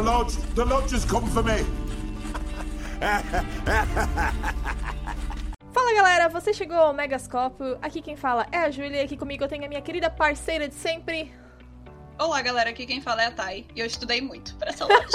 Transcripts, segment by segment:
The lodge, the lodge has come for me. Fala galera, você chegou ao Megascópio. Aqui quem fala é a Júlia e aqui comigo eu tenho a minha querida parceira de sempre. Olá galera, aqui quem fala é a Thay e eu estudei muito pra essa loja.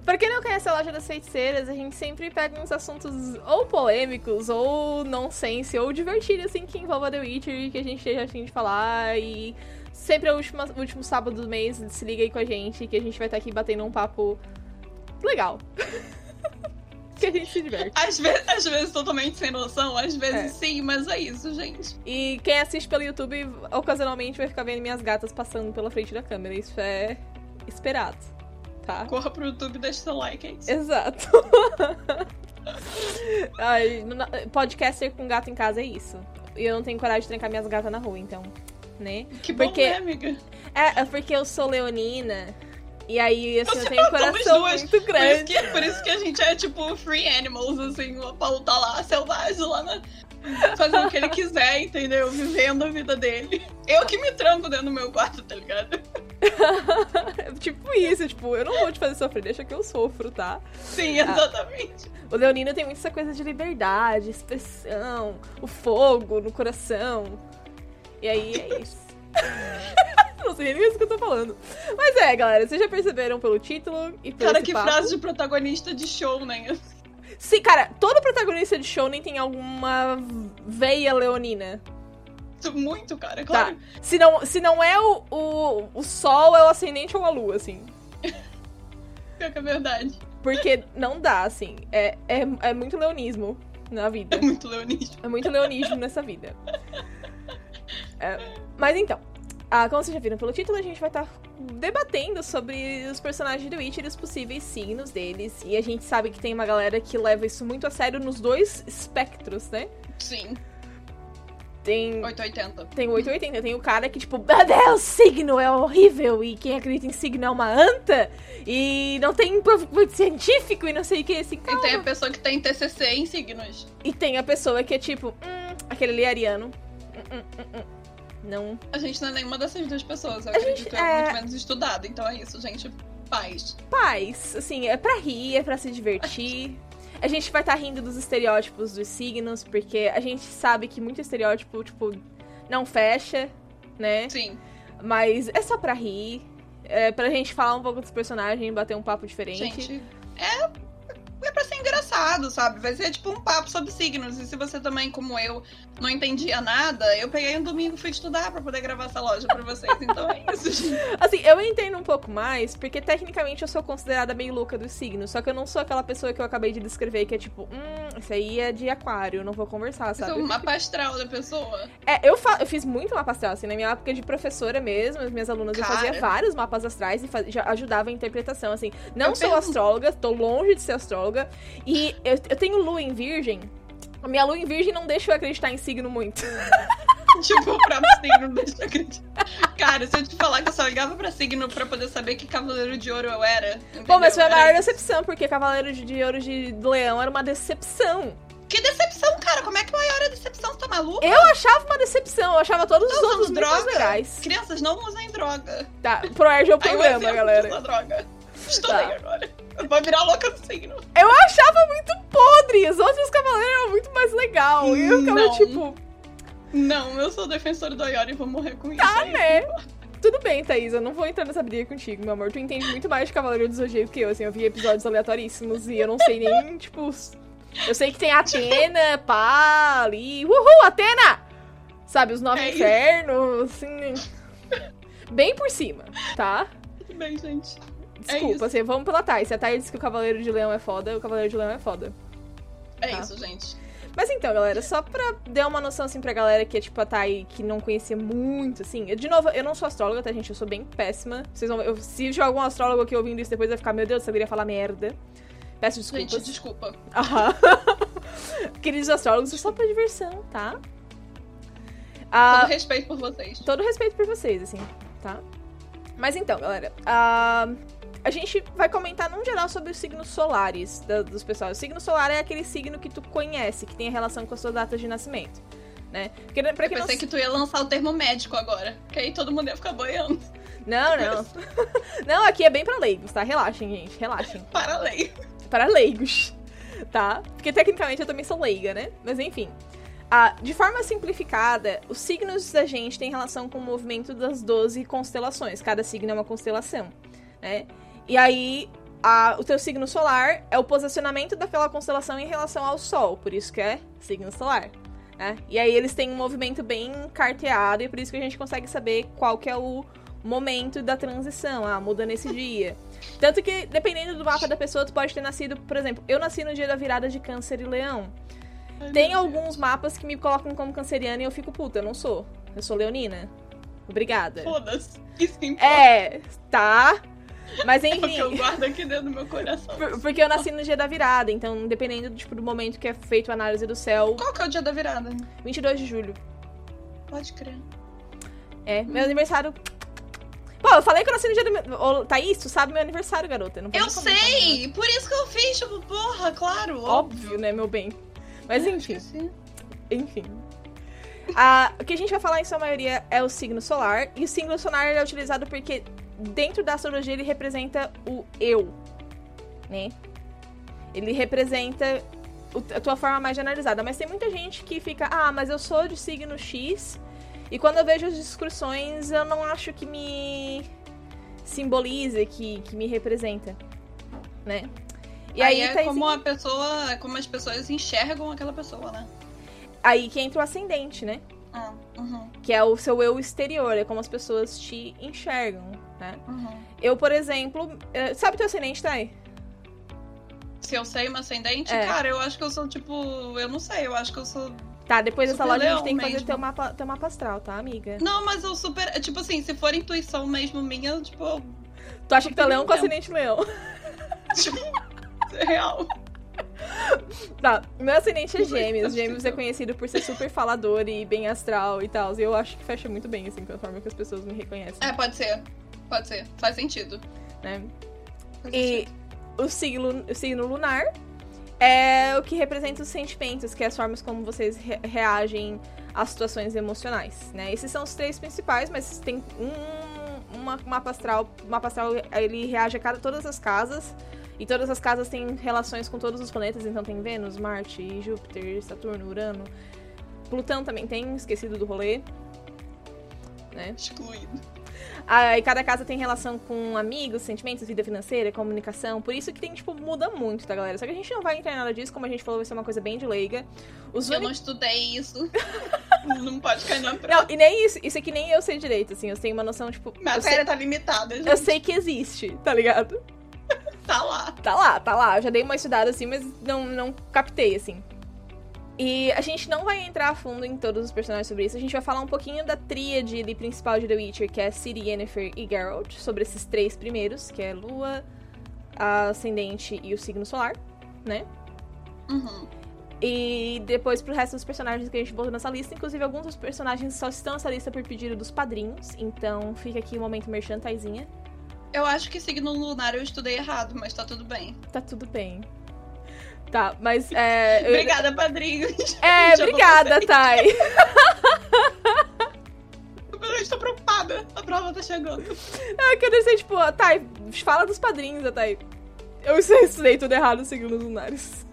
pra quem não conhece a Loja das Feiticeiras, a gente sempre pega uns assuntos ou polêmicos, ou nonsense, ou divertidos, assim, que envolva The Witcher, que a gente esteja afim de falar. E sempre é o último, último sábado do mês, se liga aí com a gente, que a gente vai estar aqui batendo um papo legal. que a gente se diverte. Às vezes, às vezes totalmente sem noção, às vezes é. sim, mas é isso, gente. E quem assiste pelo YouTube, ocasionalmente vai ficar vendo minhas gatas passando pela frente da câmera. Isso é esperado, tá? Corra pro YouTube e deixa seu like, é isso. Exato. Ai, podcaster com gato em casa é isso. E eu não tenho coragem de trancar minhas gatas na rua, então, né? Que bom, porque... né, amiga? É, é porque eu sou leonina e aí, assim, Você eu tenho um coração muito grande. Por isso, que, por isso que a gente é, tipo, free animals, assim. O Paulo tá lá, selvagem, lá na... Fazendo o que ele quiser, entendeu? Vivendo a vida dele. Eu que me tranco dentro do meu quarto, tá ligado? tipo isso, tipo, eu não vou te fazer sofrer, deixa que eu sofro, tá? Sim, exatamente. Ah, o Leonino tem muito essa coisa de liberdade, expressão, o fogo no coração. E aí é isso. não sei nem isso que eu tô falando. Mas é, galera, vocês já perceberam pelo título e pelo Cara, que papo. frase de protagonista de show, né? Sim, cara, todo protagonista de show nem tem alguma veia leonina. Muito, cara, tá. claro. Tá. Se não, se não é o, o, o sol, é o ascendente ou a lua, assim. Pior que é verdade. Porque não dá, assim. É, é, é muito leonismo na vida. É muito leonismo. É muito leonismo nessa vida. É, mas então, ah, como vocês já viram pelo título, a gente vai estar tá debatendo sobre os personagens do Witcher e os possíveis signos deles. E a gente sabe que tem uma galera que leva isso muito a sério nos dois espectros, né? Sim. Tem. 880. Tem 880. Tem o cara que, tipo, meu Deus, signo é horrível. E quem acredita em signo é uma anta. E não tem muito científico e não sei o que. Assim, calma. E tem a pessoa que tem TCC em signos. E tem a pessoa que é tipo, hum, aquele ali é ariano. Hum, hum, hum, hum. Não. A gente não é nenhuma dessas duas pessoas. Eu a acredito gente, é, é muito menos estudado. Então é isso, gente. Paz. Paz. Assim, é pra rir, é pra se divertir. A gente vai estar tá rindo dos estereótipos dos signos, porque a gente sabe que muito estereótipo, tipo, não fecha, né? Sim. Mas é só pra rir. É pra gente falar um pouco dos personagens, bater um papo diferente. Gente, é é pra ser engraçado, sabe? Vai ser tipo um papo sobre signos. E se você também, como eu, não entendia nada, eu peguei um domingo e fui estudar para poder gravar essa loja para vocês. Então é isso, gente. Assim, eu entendo um pouco mais, porque tecnicamente eu sou considerada meio louca dos signos. Só que eu não sou aquela pessoa que eu acabei de descrever, que é tipo, hum, isso aí é de aquário, não vou conversar, sabe? Isso é o mapa astral da pessoa. É, eu, fa eu fiz muito mapa astral, assim, na minha época de professora mesmo, as minhas alunas, Cara. eu fazia vários mapas astrais e já ajudava a interpretação, assim. Não eu sou penso... astróloga, tô longe de ser astróloga. E eu, eu tenho lua em virgem. A minha lua em virgem não deixa eu acreditar em signo muito. tipo, próprio signo não deixa eu acreditar. Cara, se eu te falar que eu só ligava pra signo pra poder saber que Cavaleiro de Ouro eu era. Bom, mas foi a maior decepção, porque Cavaleiro de Ouro de Leão era uma decepção. Que decepção, cara? Como é que maior é a decepção? Você tá maluco? Eu achava uma decepção, eu achava todos os outros droga. legais. Crianças, não usem droga. Tá, pro é o programa, galera. Usa droga. Estou tá. agora. Vai virar louca do signo. Eu achava muito podre. Os outros cavaleiros eram muito mais legal. E eu ficava não. tipo. Não, eu sou defensor do Ayori e vou morrer com tá, isso. Tá, né? Tudo bem, Thaís, eu não vou entrar nessa briga contigo, meu amor. Tu entende muito mais de Cavaleiro do Zodíaco que eu, assim. Eu vi episódios aleatoríssimos e eu não sei nem, tipo. Eu sei que tem Atena, pá, ali. Uhul, Atena! Sabe, os nove é infernos, assim. Bem por cima, tá? Tudo bem, gente. Desculpa, é assim, vamos pela Thay. Se a Thay disse que o Cavaleiro de Leão é foda, o Cavaleiro de Leão é foda. É tá? isso, gente. Mas então, galera, só pra dar uma noção, assim, pra galera que é, tipo, a Thay, que não conhecia muito, assim... Eu, de novo, eu não sou astróloga, tá, gente? Eu sou bem péssima. Vocês vão... Eu, se tiver algum astrólogo aqui ouvindo isso depois, vai ficar, meu Deus, eu saberia falar merda. Peço desculpas. Gente, desculpa. Aham. Queridos astrólogos, é só pra diversão, tá? Ah, todo respeito por vocês. Todo respeito por vocês, assim, tá? Mas então, galera... Ah a gente vai comentar num geral sobre os signos solares da, dos pessoal. O signo solar é aquele signo que tu conhece, que tem relação com a sua data de nascimento. né? Porque, pra Eu não pensei que tu ia lançar o termo médico agora. Que aí todo mundo ia ficar boiando. Não, não. não, aqui é bem pra leigos, tá? Relaxem, gente, relaxem. Para a lei. Para leigos, tá? Porque tecnicamente eu também sou leiga, né? Mas enfim. Ah, de forma simplificada, os signos da gente têm relação com o movimento das 12 constelações. Cada signo é uma constelação, né? E aí, a- o teu signo solar é o posicionamento daquela constelação em relação ao Sol, por isso que é signo solar. Né? E aí eles têm um movimento bem carteado e por isso que a gente consegue saber qual que é o momento da transição. Ah, muda nesse dia. Tanto que, dependendo do mapa da pessoa, tu pode ter nascido, por exemplo, eu nasci no dia da virada de câncer e leão. Ai, Tem alguns mapas que me colocam como canceriana e eu fico, puta, eu não sou. Eu sou leonina. Obrigada. Foda-se. É, tá. Mas É o que eu enfim. guardo aqui dentro do meu coração. por- Porque eu nasci no dia da virada, então dependendo tipo, do momento que é feito a análise do céu, Qual que é o dia da virada? 22 de julho. Pode crer. É, meu aniversário. Pô, eu falei que eu nasci no dia do meu. Ô, Thaís, tu sabe meu aniversário, garota. Não Eu sei! Por isso que eu fiz, tipo, porra, claro. nada. Óbvio, né, meu bem. Mas enfim. Enfim. Ah, o que a gente vai falar em sua maioria é o signo solar. E o signo solar é utilizado porque dentro da astrologia ele representa o eu, né? Ele representa a tua forma mais generalizada. Mas tem muita gente que fica, ah, mas eu sou de signo X. E quando eu vejo as descrições, eu não acho que me simboliza, que, que me representa, né? E aí, é tá como a pessoa, é como as pessoas enxergam aquela pessoa, né? aí que entra o ascendente, né? Ah, uhum, Que é o seu eu exterior, é como as pessoas te enxergam, né? uhum. Eu, por exemplo, eh, sabe teu ascendente, Thay? Se eu sei uma ascendente, É. cara, eu acho que eu sou tipo. Eu não sei, eu acho que eu sou. Tá, depois dessa loja a gente tem que fazer teu mapa, teu mapa astral, tá, amiga? Não, mas eu super. é Tipo assim, se for intuição mesmo minha, tipo, Tu acha que tu é super leão com ascendente leão? tipo é real. Tá, meu ascendente é gêmeos. faz Gêmeos é conhecido por ser super falador e bem astral e tal. E eu acho que fecha muito bem, assim, com a forma que as pessoas me reconhecem, É, pode ser. Pode ser. Faz sentido. né? Faz E sentido. o signo, o signo lunar é o que representa os sentimentos, que é as formas como vocês re- reagem às situações emocionais, né? Esses são os três principais, mas tem um uma, mapa astral, o mapa astral ele reage a cada, todas as casas e todas as casas têm relações com todos os planetas, então tem Vênus, Marte, Júpiter, Saturno, Urano. Plutão também tem, esquecido do rolê. Né? Excluído. Aí cada casa tem relação com amigos, sentimentos, vida financeira, comunicação. Por isso que tem, tipo, muda muito, tá, galera? Só que a gente não vai entrar em nada disso, como a gente falou, vai ser uma coisa bem de leiga. Os Eu não estudei isso. não pode cair na prova. Não, e nem isso. Isso aqui nem eu sei direito, assim. Eu tenho uma noção, tipo. Eu sei, Matéria tá limitada, gente. eu sei que existe, tá ligado? Tá lá. Tá lá, tá lá. Eu já dei uma estudada assim, mas não, não captei, assim. E a gente não vai entrar a fundo em todos os personagens sobre isso. A gente vai falar um pouquinho da tríade ali principal de The Witcher, que é Ciri, Yennefer e Geralt. Sobre esses três primeiros, que é Lua, a Ascendente e o Signo Solar, né? Uhum. E depois pro resto dos personagens que a gente botou nessa lista. Inclusive, alguns dos personagens só estão nessa lista por pedido dos padrinhos. Então fica aqui o momento merchan, Taizinha. Eu acho que signo lunar eu estudei errado, mas tá tudo bem. Tá tudo bem. Tá, mas é. eu- Obrigada, padrinho. É, obrigada. Thay. Eu estou preocupada. A prova tá chegando. É que eu deixei, tipo, Thay, fala dos padrinhos, Thay. Eu estudei tudo errado segundo os lunares.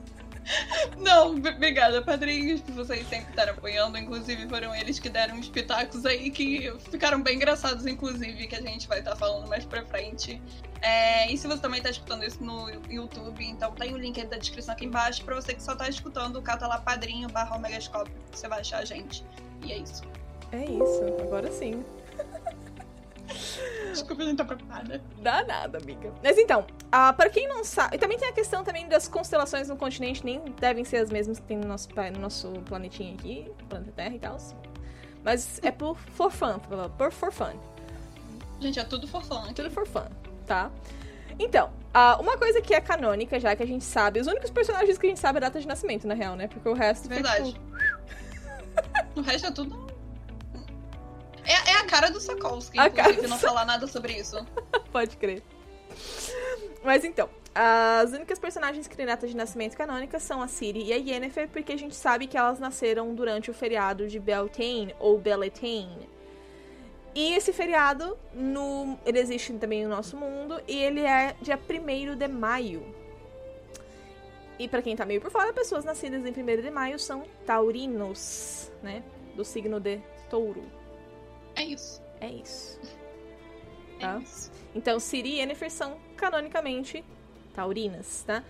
Não, obrigada, padrinhos, por vocês sempre estarem apoiando. Inclusive, foram eles que deram uns pitacos aí que ficaram bem engraçados, inclusive, que a gente vai estar falando mais pra frente. É, e se você também tá escutando isso no YouTube, então tem o link aí da descrição aqui embaixo. Pra você que só tá escutando, cata lá padrinho barra Omegascope, você vai achar a gente. E é isso. É isso, agora sim. Desculpa, a gente tá preocupada. Dá nada, amiga. Mas então, ah, para quem não sabe. Também tem a questão também das constelações no continente, nem devem ser as mesmas que tem no nosso, no nosso planetinha aqui, planeta Terra e tal. Mas é por for fun, por for fun. Gente, é tudo fofão aqui. Tudo for fun, tá? Então, ah, uma coisa que é canônica, já que a gente sabe, os únicos personagens que a gente sabe é a data de nascimento, na real, né? Porque o resto Verdade. tipo, O resto é tudo. É, é a cara do Sokolsky, A inclusive, cara não falar nada sobre isso. Pode crer. Mas então, As únicas personagens data de nascimento canônica são a Ciri e a Yennefer, porque a gente sabe que elas nasceram durante o feriado de Beltane ou Beltane. E esse feriado, no, ele existe também no nosso mundo, e ele é dia 1 de maio. E para quem tá meio por fora, pessoas nascidas em 1 de maio são taurinos, né? Do signo de touro. É isso. É isso. É Tá. isso. Então, Ciri e Yennefer são, canonicamente, taurinas, tá?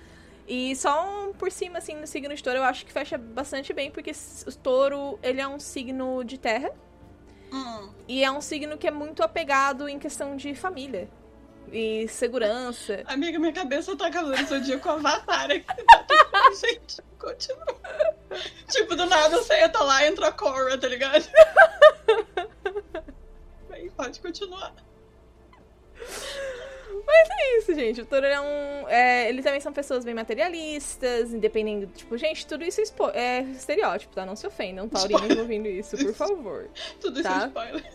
E só um por cima, assim, no signo de touro, eu acho que fecha bastante bem, porque o touro, ele é um signo de terra, Hum. e é um signo que é muito apegado em questão de família e segurança. Amiga, minha cabeça tá Cavaleiro do Zodíaco Avatar aqui. Tá Gente, continua. Tipo, do nada eu sei, eu tô lá e entra a Korra, tá ligado? Pode continuar. Mas é isso, gente. O touro é um. é, eles também são pessoas bem materialistas, independendo. Tipo, gente, tudo isso é, é estereótipo, tá? Não se ofendam, taurinos ouvindo isso, por favor. Tudo isso Tá. é spoiler.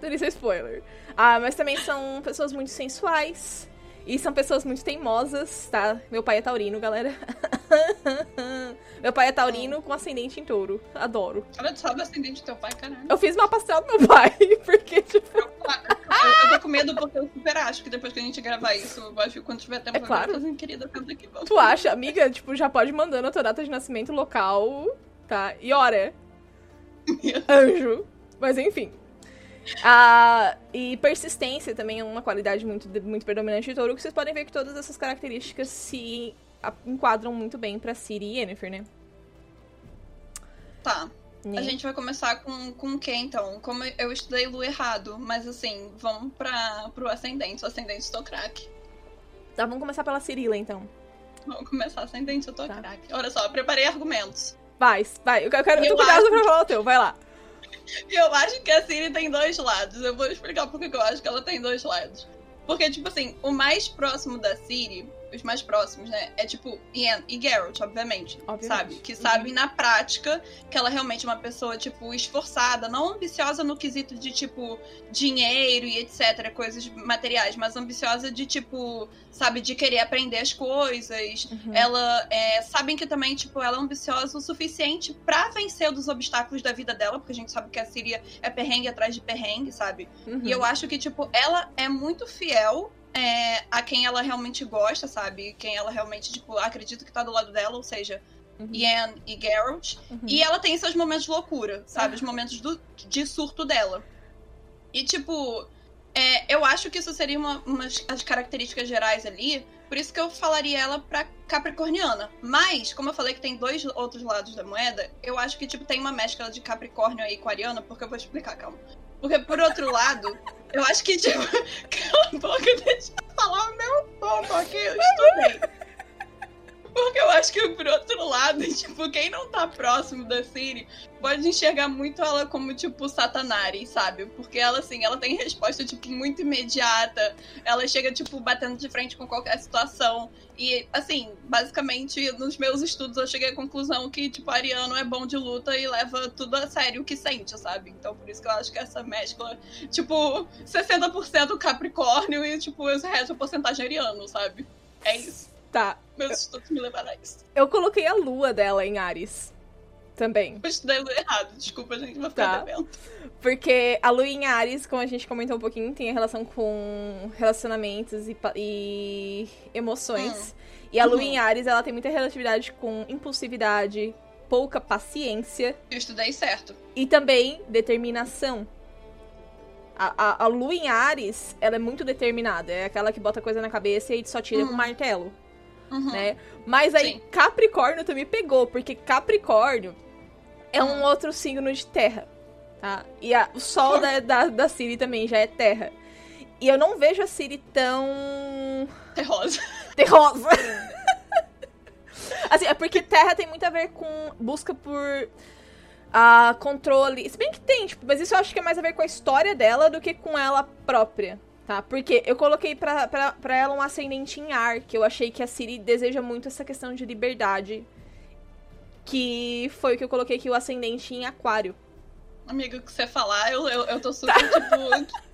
Tudo isso é spoiler. Ah, mas também são pessoas muito sensuais. E são pessoas muito teimosas, tá? Meu pai é taurino, galera. meu pai é taurino com ascendente em touro. Adoro. Tu sabe o ascendente do teu pai, caralho. Eu fiz uma pastel do meu pai, porque, tipo. Eu, eu tô com medo porque eu super acho que depois que a gente gravar isso, eu acho que quando tiver tempo, É claro. eu fazer, querida, aqui. Tu acha, amiga? Tipo, já pode mandando a tua data de nascimento local, tá? E hora. Anjo. Mas enfim. Ah, e persistência também é uma qualidade muito, muito predominante de touro, que vocês podem ver que todas essas características se enquadram muito bem pra Ciri e Yennefer, né? Tá. Né? A gente vai começar com, com o que então? Como eu estudei Lu errado, mas assim, vamos pra, pro ascendente. O ascendente estou craque. Tá, vamos começar pela Cirila, então. Vamos começar ascendente, eu tô Tá. craque. Olha só, preparei argumentos. Vai, vai. Eu quero, Eu tô curiosa acho pra falar o teu, vai lá. Eu acho que a Siri tem dois lados. Eu vou explicar por que que eu acho que ela tem dois lados. Porque, tipo assim, o mais próximo da Siri, os mais próximos, né? É tipo Ian e Geralt, obviamente. Obviamente. Sabe? Que sabem na prática que ela realmente é uma pessoa, tipo, esforçada, não ambiciosa no quesito de, tipo, dinheiro e etc., coisas materiais, mas ambiciosa de, tipo, sabe, de querer aprender as coisas. Uhum. Ela é, sabem que também, tipo, ela é ambiciosa o suficiente pra vencer dos obstáculos da vida dela, porque a gente sabe que a Síria é perrengue atrás de perrengue, sabe? Uhum. E eu acho que, tipo, ela é muito fiel é, a quem ela realmente gosta, sabe? Quem ela realmente, tipo, acredita que tá do lado dela, ou seja, Uhum. Ian e Geralt. Uhum. E ela tem seus momentos de loucura, sabe? Os momentos do- de surto dela. E, tipo, é, eu acho que isso seria uma, umas as características gerais ali. Por isso que eu falaria ela pra capricorniana. Mas, como eu falei que tem dois outros lados da moeda, eu acho que, tipo, tem uma mescla de capricórnio aí com ariana, porque eu vou explicar, calma. Porque, por outro lado, eu acho que, tipo, cala a boca, deixa eu falar o meu ponto aqui, eu estudei. Porque eu acho que, por outro lado, tipo, quem não tá próximo da Siri pode enxergar muito ela como, tipo, Satanari, sabe? Porque ela, assim, ela tem resposta, tipo, muito imediata. Ela chega, tipo, batendo de frente com qualquer situação. E, assim, basicamente, nos meus estudos eu cheguei à conclusão que, tipo, Ariano é bom de luta e leva tudo a sério o que sente, sabe? Então, por isso que eu acho que essa mescla, tipo, 60% Capricórnio e, tipo, o resto é porcentagem Ariano, sabe? É isso. Tá. Meus estudos me levaram a isso. Eu coloquei a lua dela em Ares. Também. Eu estudei errado, desculpa, gente, vou ficar Tá. devendo. Porque a lua em Ares, como a gente comentou um pouquinho, tem a relação com relacionamentos e, e emoções. E a lua Uhum. em Ares, ela tem muita relatividade com impulsividade, pouca paciência Eu estudei certo. e também determinação. A, a, a lua em Ares, ela é muito determinada. É aquela que bota coisa na cabeça e só tira com Uhum. martelo. Uhum. né? Mas aí Sim. Capricórnio também pegou, porque Capricórnio é um Hum. outro signo de terra, tá? E a- o sol da, da, da Siri também já é terra. E eu não vejo a Siri tão Terrosa. terrosa. assim, é porque terra tem muito a ver com busca por ah, controle. Se bem que tem, tipo, mas isso eu acho que é mais a ver com a história dela do que com ela própria. Tá? Porque eu coloquei pra, pra, pra ela um ascendente em ar, que eu achei que a Siri deseja muito essa questão de liberdade. Que foi o que eu coloquei aqui, o ascendente em aquário. Amiga, o que você falar, eu, eu, eu tô super, tipo.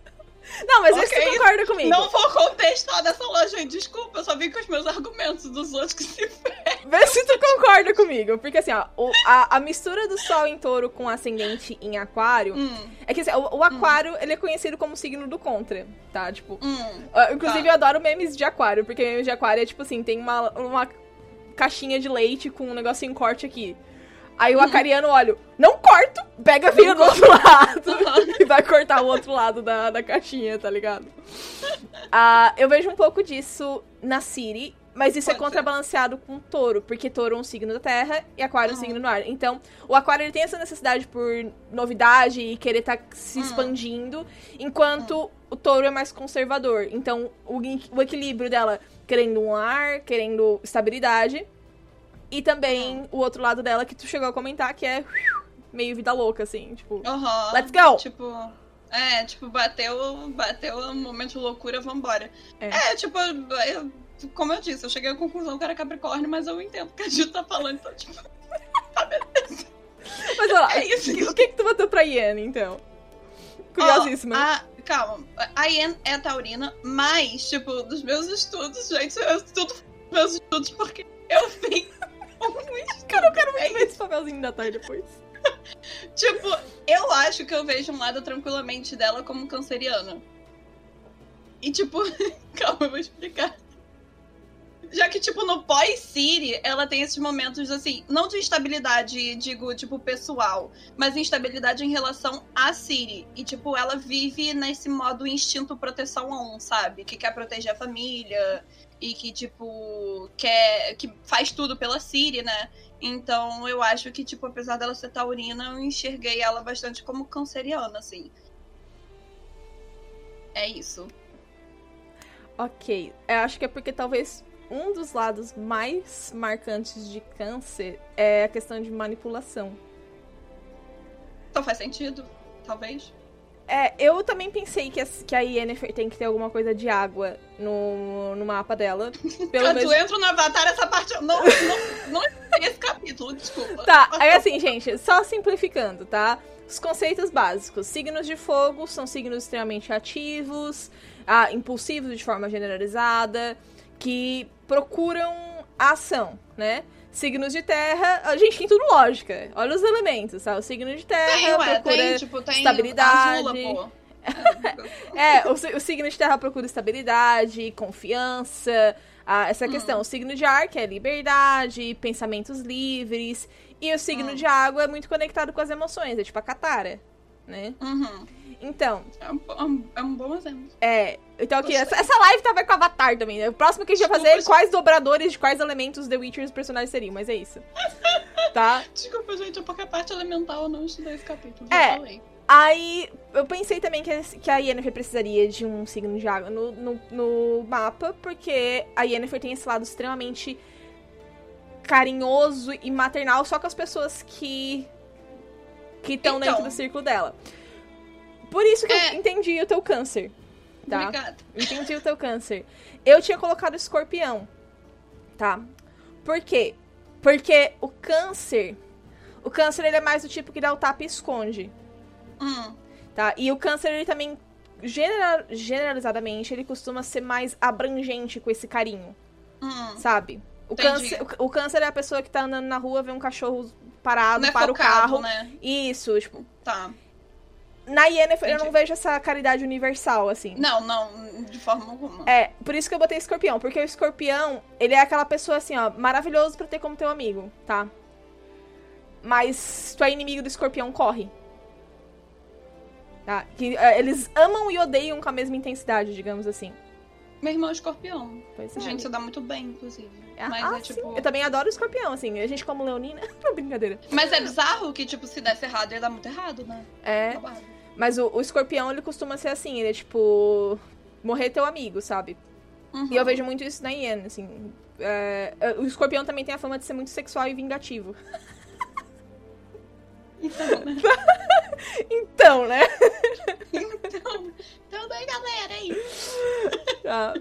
Não, mas esse Ok. você concorda comigo. Não vou contestar dessa loja desculpa, eu só vim com os meus argumentos dos outros que se Vê se tu concorda comigo. Porque assim, ó, o- a, a mistura do sol em touro com ascendente em aquário. Hum, É que assim, o, o aquário, ele é conhecido como signo do contra, tá? Tipo. hum. ah, Inclusive, Tá. eu adoro memes de aquário, porque memes de aquário é tipo assim, tem uma, uma caixinha de leite com um negocinho corte aqui. Aí o acariano olha, não corto, pega vira do outro lado e vai cortar o outro lado da, da caixinha, tá ligado? Ah, eu vejo um pouco disso na Siri, mas isso é Pode ser. contrabalanceado com touro, porque touro é um signo da terra e aquário é um signo do ar. Então, o aquário ele tem essa necessidade por novidade e querer estar se Hum. expandindo, enquanto o touro é mais conservador. Então, o, o equilíbrio dela querendo um ar, querendo estabilidade. E também Hum. o outro lado dela que tu chegou a comentar, que é meio vida louca, assim, tipo. Aham. Let's go! Tipo, é, tipo, bateu, bateu um momento de loucura, vambora. É. É, tipo, eu- como eu disse, eu cheguei à conclusão que era Capricórnio, mas eu entendo o que a Gil tá falando, então, tipo, Mas olha lá, É isso. o que que tu botou pra Ian, então? Curiosíssima. Ó, a- calma, a Ian é taurina, mas, tipo, dos meus estudos, gente, eu estudo meus estudos porque eu vim Cara, eu quero muito é ver esse papelzinho da tarde depois. Tipo, eu acho que eu vejo um lado tranquilamente dela como canceriana. E tipo, calma, eu vou explicar. Já que, tipo, no pós-Siri, ela tem esses momentos, assim, não de instabilidade, digo, tipo, pessoal, mas instabilidade em relação a Siri. E, tipo, ela vive nesse modo instinto proteção on, sabe? Que quer proteger a família e que, tipo, quer. que faz tudo pela Siri, né? Então, eu acho que, tipo, apesar dela ser taurina, eu enxerguei ela bastante como canceriana, assim. É isso. Ok, eu acho que é porque talvez um dos lados mais marcantes de câncer é a questão de manipulação. Então faz sentido, talvez. É, eu também pensei que a, que a Yennefer tem que ter alguma coisa de água no, no mapa dela. Pelo Quando menos. tu entra no Avatar, essa parte. eu Não, não, não esse capítulo, desculpa. Tá, aí assim, gente, só simplificando, tá? Os conceitos básicos. Signos de fogo são signos extremamente ativos, ah, impulsivos de forma generalizada, que procuram a ação, né? Signos de terra, a gente tem tudo lógica. Olha os elementos, tá? O signo de terra Tem, ué, procura tem, tipo, tem estabilidade. Azula, pô. É, o, o signo de terra procura estabilidade, confiança, ah, essa Hum. questão. O signo de ar, que é liberdade, pensamentos livres. E o signo Hum. de água é muito conectado com as emoções, é tipo a catara, né? Uhum. Então, É um, é um- é um bom exemplo. é. Então aqui, essa, essa live tava com Avatar também, né? O próximo que a gente vai fazer é quais dobradores de quais elementos The Witcher os personagens seriam, mas é isso. tá? Desculpa, gente, porque a parte elemental eu não estudei esse capítulo. É. Já falei. Aí, eu pensei também que, que a Yennefer precisaria de um signo de água no, no, no mapa, porque a Yennefer tem esse lado extremamente carinhoso e maternal só com as pessoas que que estão Então. dentro do círculo dela. Por isso que É. eu entendi o teu câncer, tá? Obrigada. Entendi o teu câncer. Eu tinha colocado escorpião, tá? Por quê? Porque o câncer, o câncer ele é mais do tipo que dá o tapa e esconde Hum. tá? E o câncer, ele também, genera- generalizadamente, ele costuma ser mais abrangente com esse carinho, Hum. sabe? O Entendi. câncer, o, o câncer é a pessoa que tá andando na rua, vê um cachorro parado, Não é para focado, o carro. né? Isso, tipo. Tá. Na Yennefer eu não vejo essa caridade universal, assim. Não, não, de forma alguma. É, por isso que eu botei escorpião, porque o escorpião, ele é aquela pessoa assim, ó, maravilhoso pra ter como teu amigo, tá? Mas se tu é inimigo do escorpião, corre. Tá? Que, é, eles amam e odeiam com a mesma intensidade, digamos assim. Meu irmão é escorpião. Pois é. A gente se dá muito bem, inclusive. Ah, Mas ah, é tipo. sim. Eu também adoro escorpião, assim. A gente como leonina. Não, brincadeira. Mas é bizarro que, tipo, se desse errado, ia dar muito errado, né? É. Babado. Mas o, o escorpião, ele costuma ser assim. Ele é tipo. Morrer teu amigo, sabe? Uhum. E eu vejo muito isso na Yen, assim. É, é, o escorpião também tem a fama de ser muito sexual e vingativo. Então, né? Então, né? então, então daí, galera, é isso. Ah,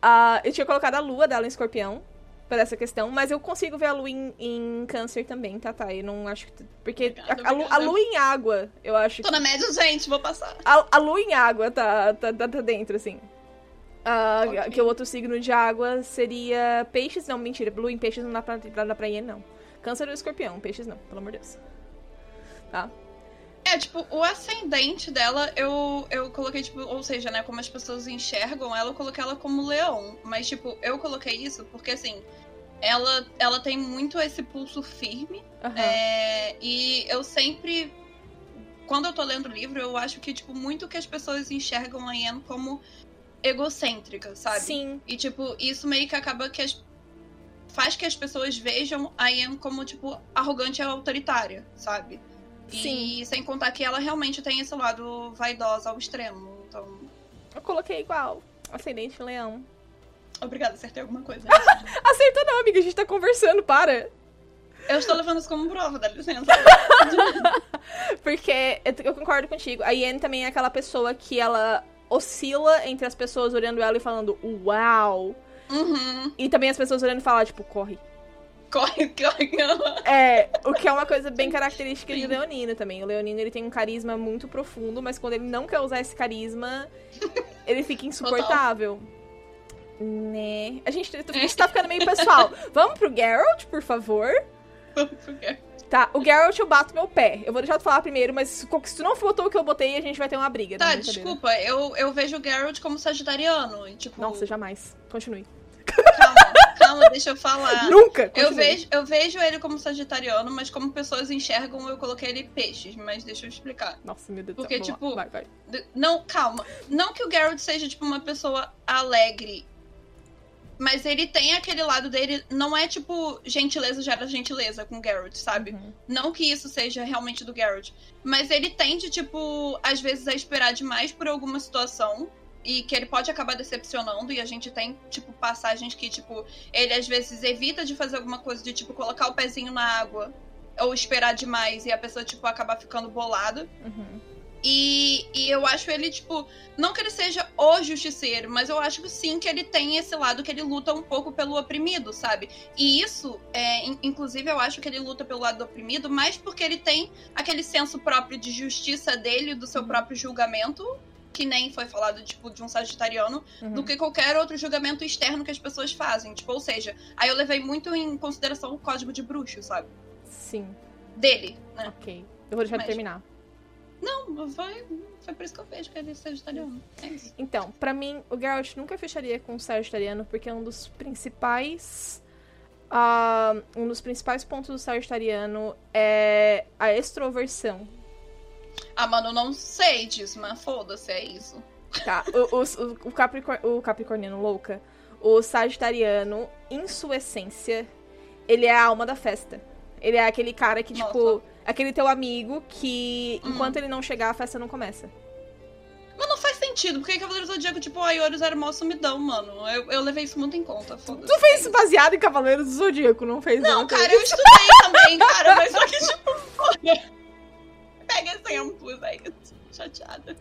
ah, eu tinha colocado a lua dela em escorpião. Pra essa questão, mas eu consigo ver a lua em, em câncer também, tá, tá? Eu não acho que. Porque a, a, lua em água, eu acho Tô na média, gente, vou passar. A, a lua em água tá, tá, tá, tá dentro, assim. Ah, Ok. Que o outro signo de água seria peixes. Não, mentira. Lua em peixes não dá pra, dá pra ir, não. Câncer ou escorpião. Peixes não, pelo amor de Deus. Tá? É, tipo, o ascendente dela, eu, eu coloquei, tipo, ou seja, né, como as pessoas enxergam ela, eu coloquei ela como leão. Mas, tipo, eu coloquei isso porque, assim, ela, ela tem muito esse pulso firme. Aham. É, e eu sempre. Quando eu tô lendo o livro, eu acho que, tipo, muito que as pessoas enxergam a Ian como egocêntrica, sabe? Sim. E, tipo, isso meio que acaba que as... faz que as pessoas vejam a Ian como, tipo, arrogante e autoritária, sabe? Sim. E sem contar que ela realmente tem esse lado vaidosa ao extremo. Então, Eu coloquei igual. Ascendente leão. obrigada, acertei alguma coisa. Acertou não, amiga. A gente tá conversando, para. eu estou levando isso como prova, dá licença. Porque eu, concordo contigo. A Yen também é aquela pessoa que ela oscila entre as pessoas olhando ela e falando uau. uhum. E também as pessoas olhando e falar, tipo, corre. Corre, corre. É, o que é uma coisa bem característica de Sim. Leonino também. O Leonino ele tem um carisma muito profundo, mas quando ele não quer usar esse carisma, ele fica insuportável. Né? A gente, a gente tá ficando meio pessoal. Vamos pro Geralt, por favor. Tá, o Geralt eu bato meu pé. Eu vou deixar tu falar primeiro, mas se tu não botou o que eu botei, a gente vai ter uma briga. Tá, brincadeira. desculpa, eu, eu vejo o Geralt como sagitariano. E, tipo, Nossa, jamais. Continue. calma, calma, deixa eu falar. Nunca! Eu vejo, eu vejo ele como sagitariano, mas como pessoas enxergam, eu coloquei ele peixes, mas deixa eu explicar. Nossa, meu Deus do Porque, céu. Tipo, Vai, vai. Não, calma. Não que o Geralt seja, tipo, uma pessoa alegre. Mas ele tem aquele lado dele. Não é tipo gentileza gera gentileza com o Geralt, sabe? Uhum. Não que isso seja realmente do Geralt. Mas ele tende, tipo, às vezes a esperar demais por alguma situação. E que ele pode acabar decepcionando. E a gente tem, tipo, passagens que, tipo, ele às vezes evita de fazer alguma coisa de, tipo, colocar o pezinho na água. Ou esperar demais e a pessoa, tipo, acabar ficando bolada. Uhum. E, e eu acho ele, tipo, não que ele seja o justiceiro, mas eu acho que sim que ele tem esse lado que ele luta um pouco pelo oprimido, sabe? E isso, é, in- inclusive, eu acho que ele luta pelo lado do oprimido, mais porque ele tem aquele senso próprio de justiça dele, do seu próprio julgamento, que nem foi falado, tipo, de um sagitariano, Uhum. do que qualquer outro julgamento externo que as pessoas fazem. Tipo, ou seja, aí eu levei muito em consideração o código de bruxo, sabe? Sim, Dele, né? ok. Eu vou deixar Mas- terminar. Não, foi, foi por isso que eu vejo que ele é sagitariano. É isso. Então, pra mim, o Geralt nunca fecharia com o Sagitariano, porque é um dos principais. ah, um dos principais pontos do Sagitariano é a extroversão. Ah, mano, não sei disso, mas foda-se, é isso. Tá? O, o, o, Capricor- o Capricorniano louca, o Sagitariano, em sua essência, ele é a alma da festa. Ele é aquele cara que, tipo, Nossa. aquele teu amigo que, Hum. enquanto ele não chegar, a festa não começa. Mas não faz sentido, porque Cavaleiro do Zodíaco, tipo, a Ioris era mó sumidão, mano. Eu, eu levei isso muito em conta, foda-se. Tu fez isso baseado em Cavaleiros do Zodíaco, não fez? Não, outra? cara, eu estudei também, cara, mas só que, tipo, foda. Pega exemplos, isso. Chateada.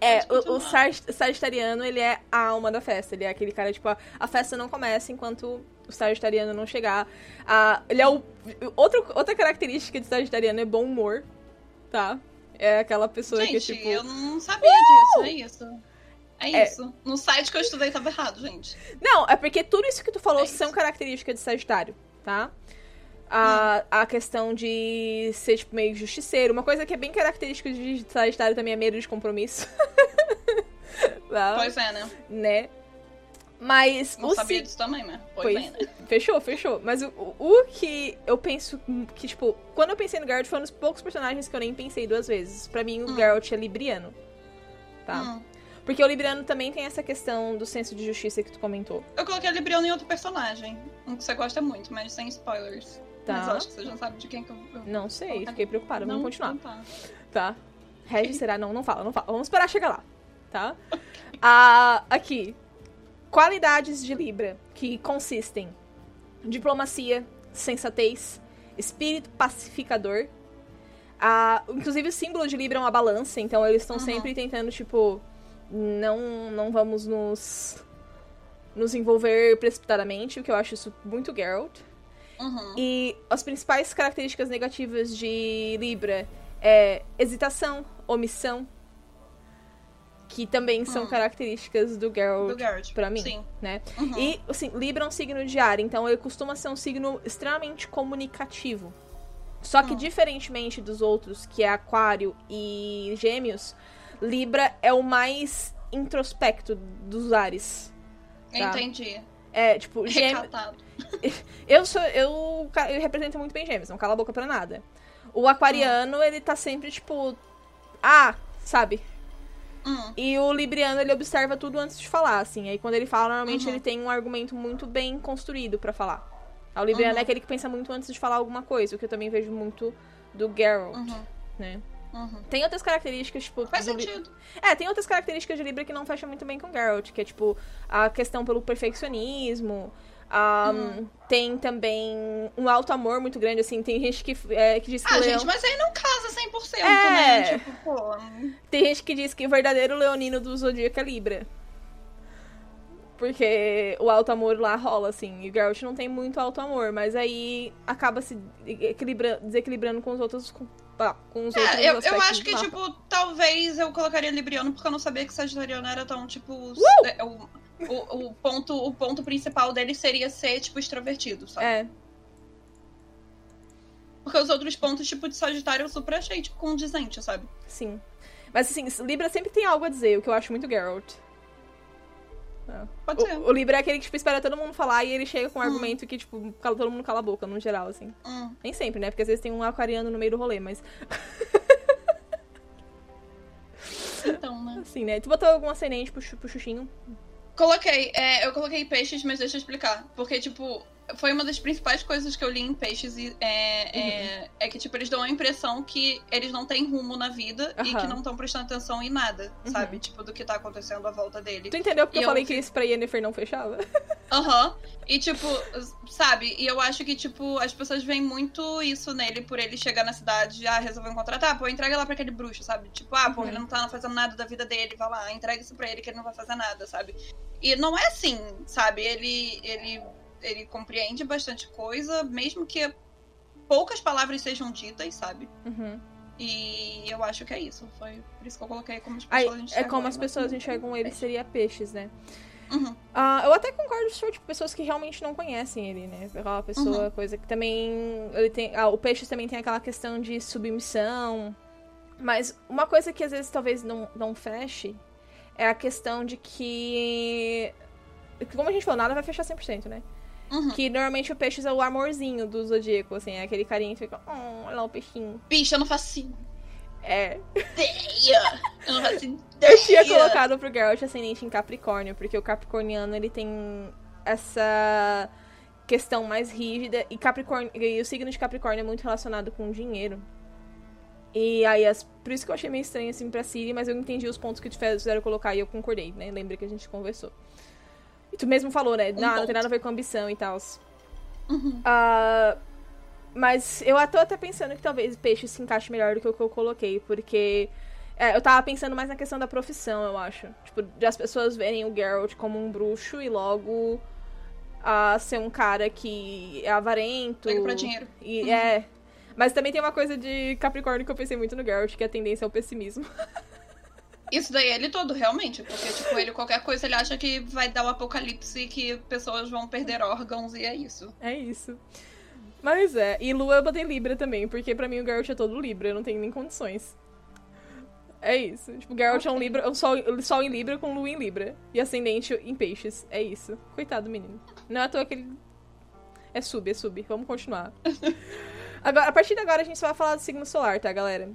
É, o, o sag- Sagitariano, ele é a alma da festa. Ele é aquele cara, tipo, a, a festa não começa enquanto o Sagitariano não chegar. Ah, ele é o. Outro, outra característica de Sagitariano é bom humor, tá? É aquela pessoa que, Gente, tipo. eu não sabia disso, é isso. É É. isso. No site que eu estudei tava errado, gente. Não, é porque tudo isso que tu falou É isso. são características de Sagitário, tá? A, a questão de ser, tipo, meio justiceiro. Uma coisa que é bem característica de Sagitário também é medo de compromisso. Pois é, né? Né? Mas Não o sabia disso também, né? Pois, Pois, é, né? fechou, fechou. Mas o, o- o que eu penso que, tipo, quando eu pensei no Geralt, foi um dos poucos personagens que eu nem pensei duas vezes. Pra mim, o Hum. Geralt é libriano. Tá? Hum. Porque o libriano também tem essa questão do senso de justiça que tu comentou. Eu coloquei a Libriano em outro personagem. Um que você gosta muito, mas sem spoilers. Tá. Mas eu acho que você já sabe de quem que eu. eu... Não sei, Colocar- fiquei preocupada. Vamos Não, continuar. então tá. Tá? Regis será? Não, não fala, não fala. Vamos esperar chegar lá. Tá? Ah, aqui. Qualidades de Libra que consistem em diplomacia, sensatez, espírito pacificador. Ah, inclusive, o símbolo de Libra é uma balança, então eles estão Uhum. sempre tentando, tipo, não, não vamos nos. nos envolver precipitadamente, o que eu acho isso muito Geralt. Uhum. E as principais características negativas de Libra é hesitação, omissão, que também são Hum. características do Geralt, Do Geralt. pra mim, Sim. né? Uhum. E, assim, Libra é um signo de ar, então ele costuma ser um signo extremamente comunicativo. Só que, Hum. diferentemente dos outros, que é Aquário e Gêmeos, Libra é o mais introspecto dos ares. tá. Entendi. É, tipo, Gêmeos. Eu sou. Eu, eu represento muito bem Gêmeos, não cala a boca pra nada. O Aquariano, ele tá sempre, tipo. Ah, sabe? Hum. E o Libriano, ele observa tudo antes de falar, assim. Aí quando ele fala, normalmente Uhum. ele tem um argumento muito bem construído pra falar. Aí, o Libriano Uhum. é aquele que pensa muito antes de falar alguma coisa, o que eu também vejo muito do Geralt, Uhum. né? Uhum. Tem outras características, tipo. Faz Li- sentido. É, tem outras características de Libra que não fecham muito bem com Geralt, que é tipo a questão pelo perfeccionismo. ah, Hum. Tem também um alto amor muito grande, assim. Tem gente que, é, que diz que Ah, gente, mas aí não casa 100%, É. né? Tipo, pô. Tem gente que diz que o verdadeiro leonino do Zodíaco é Libra. Porque o alto amor lá rola, assim. E Geralt não tem muito alto amor, mas aí acaba se equilibra- desequilibrando com os outros. Ah, com os outros É, eu, eu aspectos acho que, tipo, talvez eu colocaria Libriano porque eu não sabia que Sagitariano era tão, tipo. é, O, o, o ponto, o ponto principal dele seria ser, tipo, extrovertido, sabe? É, Porque os outros pontos, tipo, de Sagitário eu super achei, tipo, condizente, sabe? sim. Mas assim, Libra sempre tem algo a dizer, o que eu acho muito Geralt. Pode ser. O, o Libra é aquele que, tipo, espera todo mundo falar e ele chega com um Hum. argumento que, tipo, cala- todo mundo cala a boca, no geral, assim. Hum. Nem sempre, né? Porque às vezes tem um aquariano no meio do rolê, mas Então, né? assim, né? Tu botou algum ascendente pro, pro Xuxinho? Coloquei, é, eu coloquei peixes, mas deixa eu explicar. Porque, tipo, foi uma das principais coisas que eu li em peixes e é, é, é que, tipo, eles dão a impressão que eles não têm rumo na vida e Aham. que não estão prestando atenção em nada, Uhum. sabe? Tipo, do que tá acontecendo à volta dele. Tu entendeu porque E eu eu falei que isso pra Yennefer não fechava? Aham. E, tipo, sabe? E eu acho que, tipo, as pessoas veem muito isso nele por ele chegar na cidade, ah, resolveu contratar, pô, entrega lá pra aquele bruxo, sabe? Tipo, ah, pô, Uhum. ele não tá fazendo nada da vida dele, vai lá, entrega isso pra ele que ele não vai fazer nada, sabe? E não é assim, sabe? Ele, ele, ele compreende bastante coisa, mesmo que poucas palavras sejam ditas, sabe? Uhum. E eu acho que é isso. Foi por isso que eu coloquei como as Aí, pessoas é enxergam como ele, as mas pessoas enxergam ele seria peixes, né? Uhum. Ah, eu até concordo com tipo, pessoas que realmente não conhecem ele, né? Aquela pessoa, Uhum. coisa que também. Ele tem. Ah, o peixe também tem aquela questão de submissão. Mas uma coisa que às vezes talvez não, não feche é a questão de que. que Como a gente falou, nada vai fechar 100%, né? Uhum. Que normalmente o peixe é o amorzinho do zodíaco, assim, é aquele carinha que fica. Oh, olha lá o peixinho. Bicho, eu não faço É. ideia. Eu não faço ideia. Eu tinha colocado pro Geralt ascendente em Capricórnio, porque o Capricorniano ele tem essa questão mais rígida e Capricórnio e o signo de Capricórnio é muito relacionado com dinheiro. E aí, as, por isso que eu achei meio estranho assim pra Siri, mas eu entendi os pontos que te fizeram colocar e eu concordei, né? Lembra que a gente conversou. Tu mesmo falou, né? não, não ponto. tem nada a ver com ambição e tal. Uhum. Ah, mas eu tô até pensando que talvez peixe se encaixe melhor do que o que eu coloquei, porque é, eu tava pensando mais na questão da profissão, eu acho. Tipo, de as pessoas verem o Geralt como um bruxo e logo a ser um cara que é avarento. Pega pra dinheiro. E Uhum. é. Mas também tem uma coisa de Capricórnio que eu pensei muito no Geralt, que é a tendência ao pessimismo. Isso daí é ele todo, realmente. Porque, tipo, ele, qualquer coisa, ele acha que vai dar o apocalipse e que pessoas vão perder órgãos e é isso. É isso. Mas é. E Lua eu botei Libra também, porque pra mim o Geralt é todo Libra, eu não tenho nem condições. É isso. Tipo, Geralt é um. Libra, um sol, sol em Libra com Lua em Libra. E ascendente em peixes. É isso. Coitado do menino. Não é à toa que ele. É sub, é sub. Vamos continuar. Agora, a partir de agora a gente só vai falar do signo solar, tá, galera?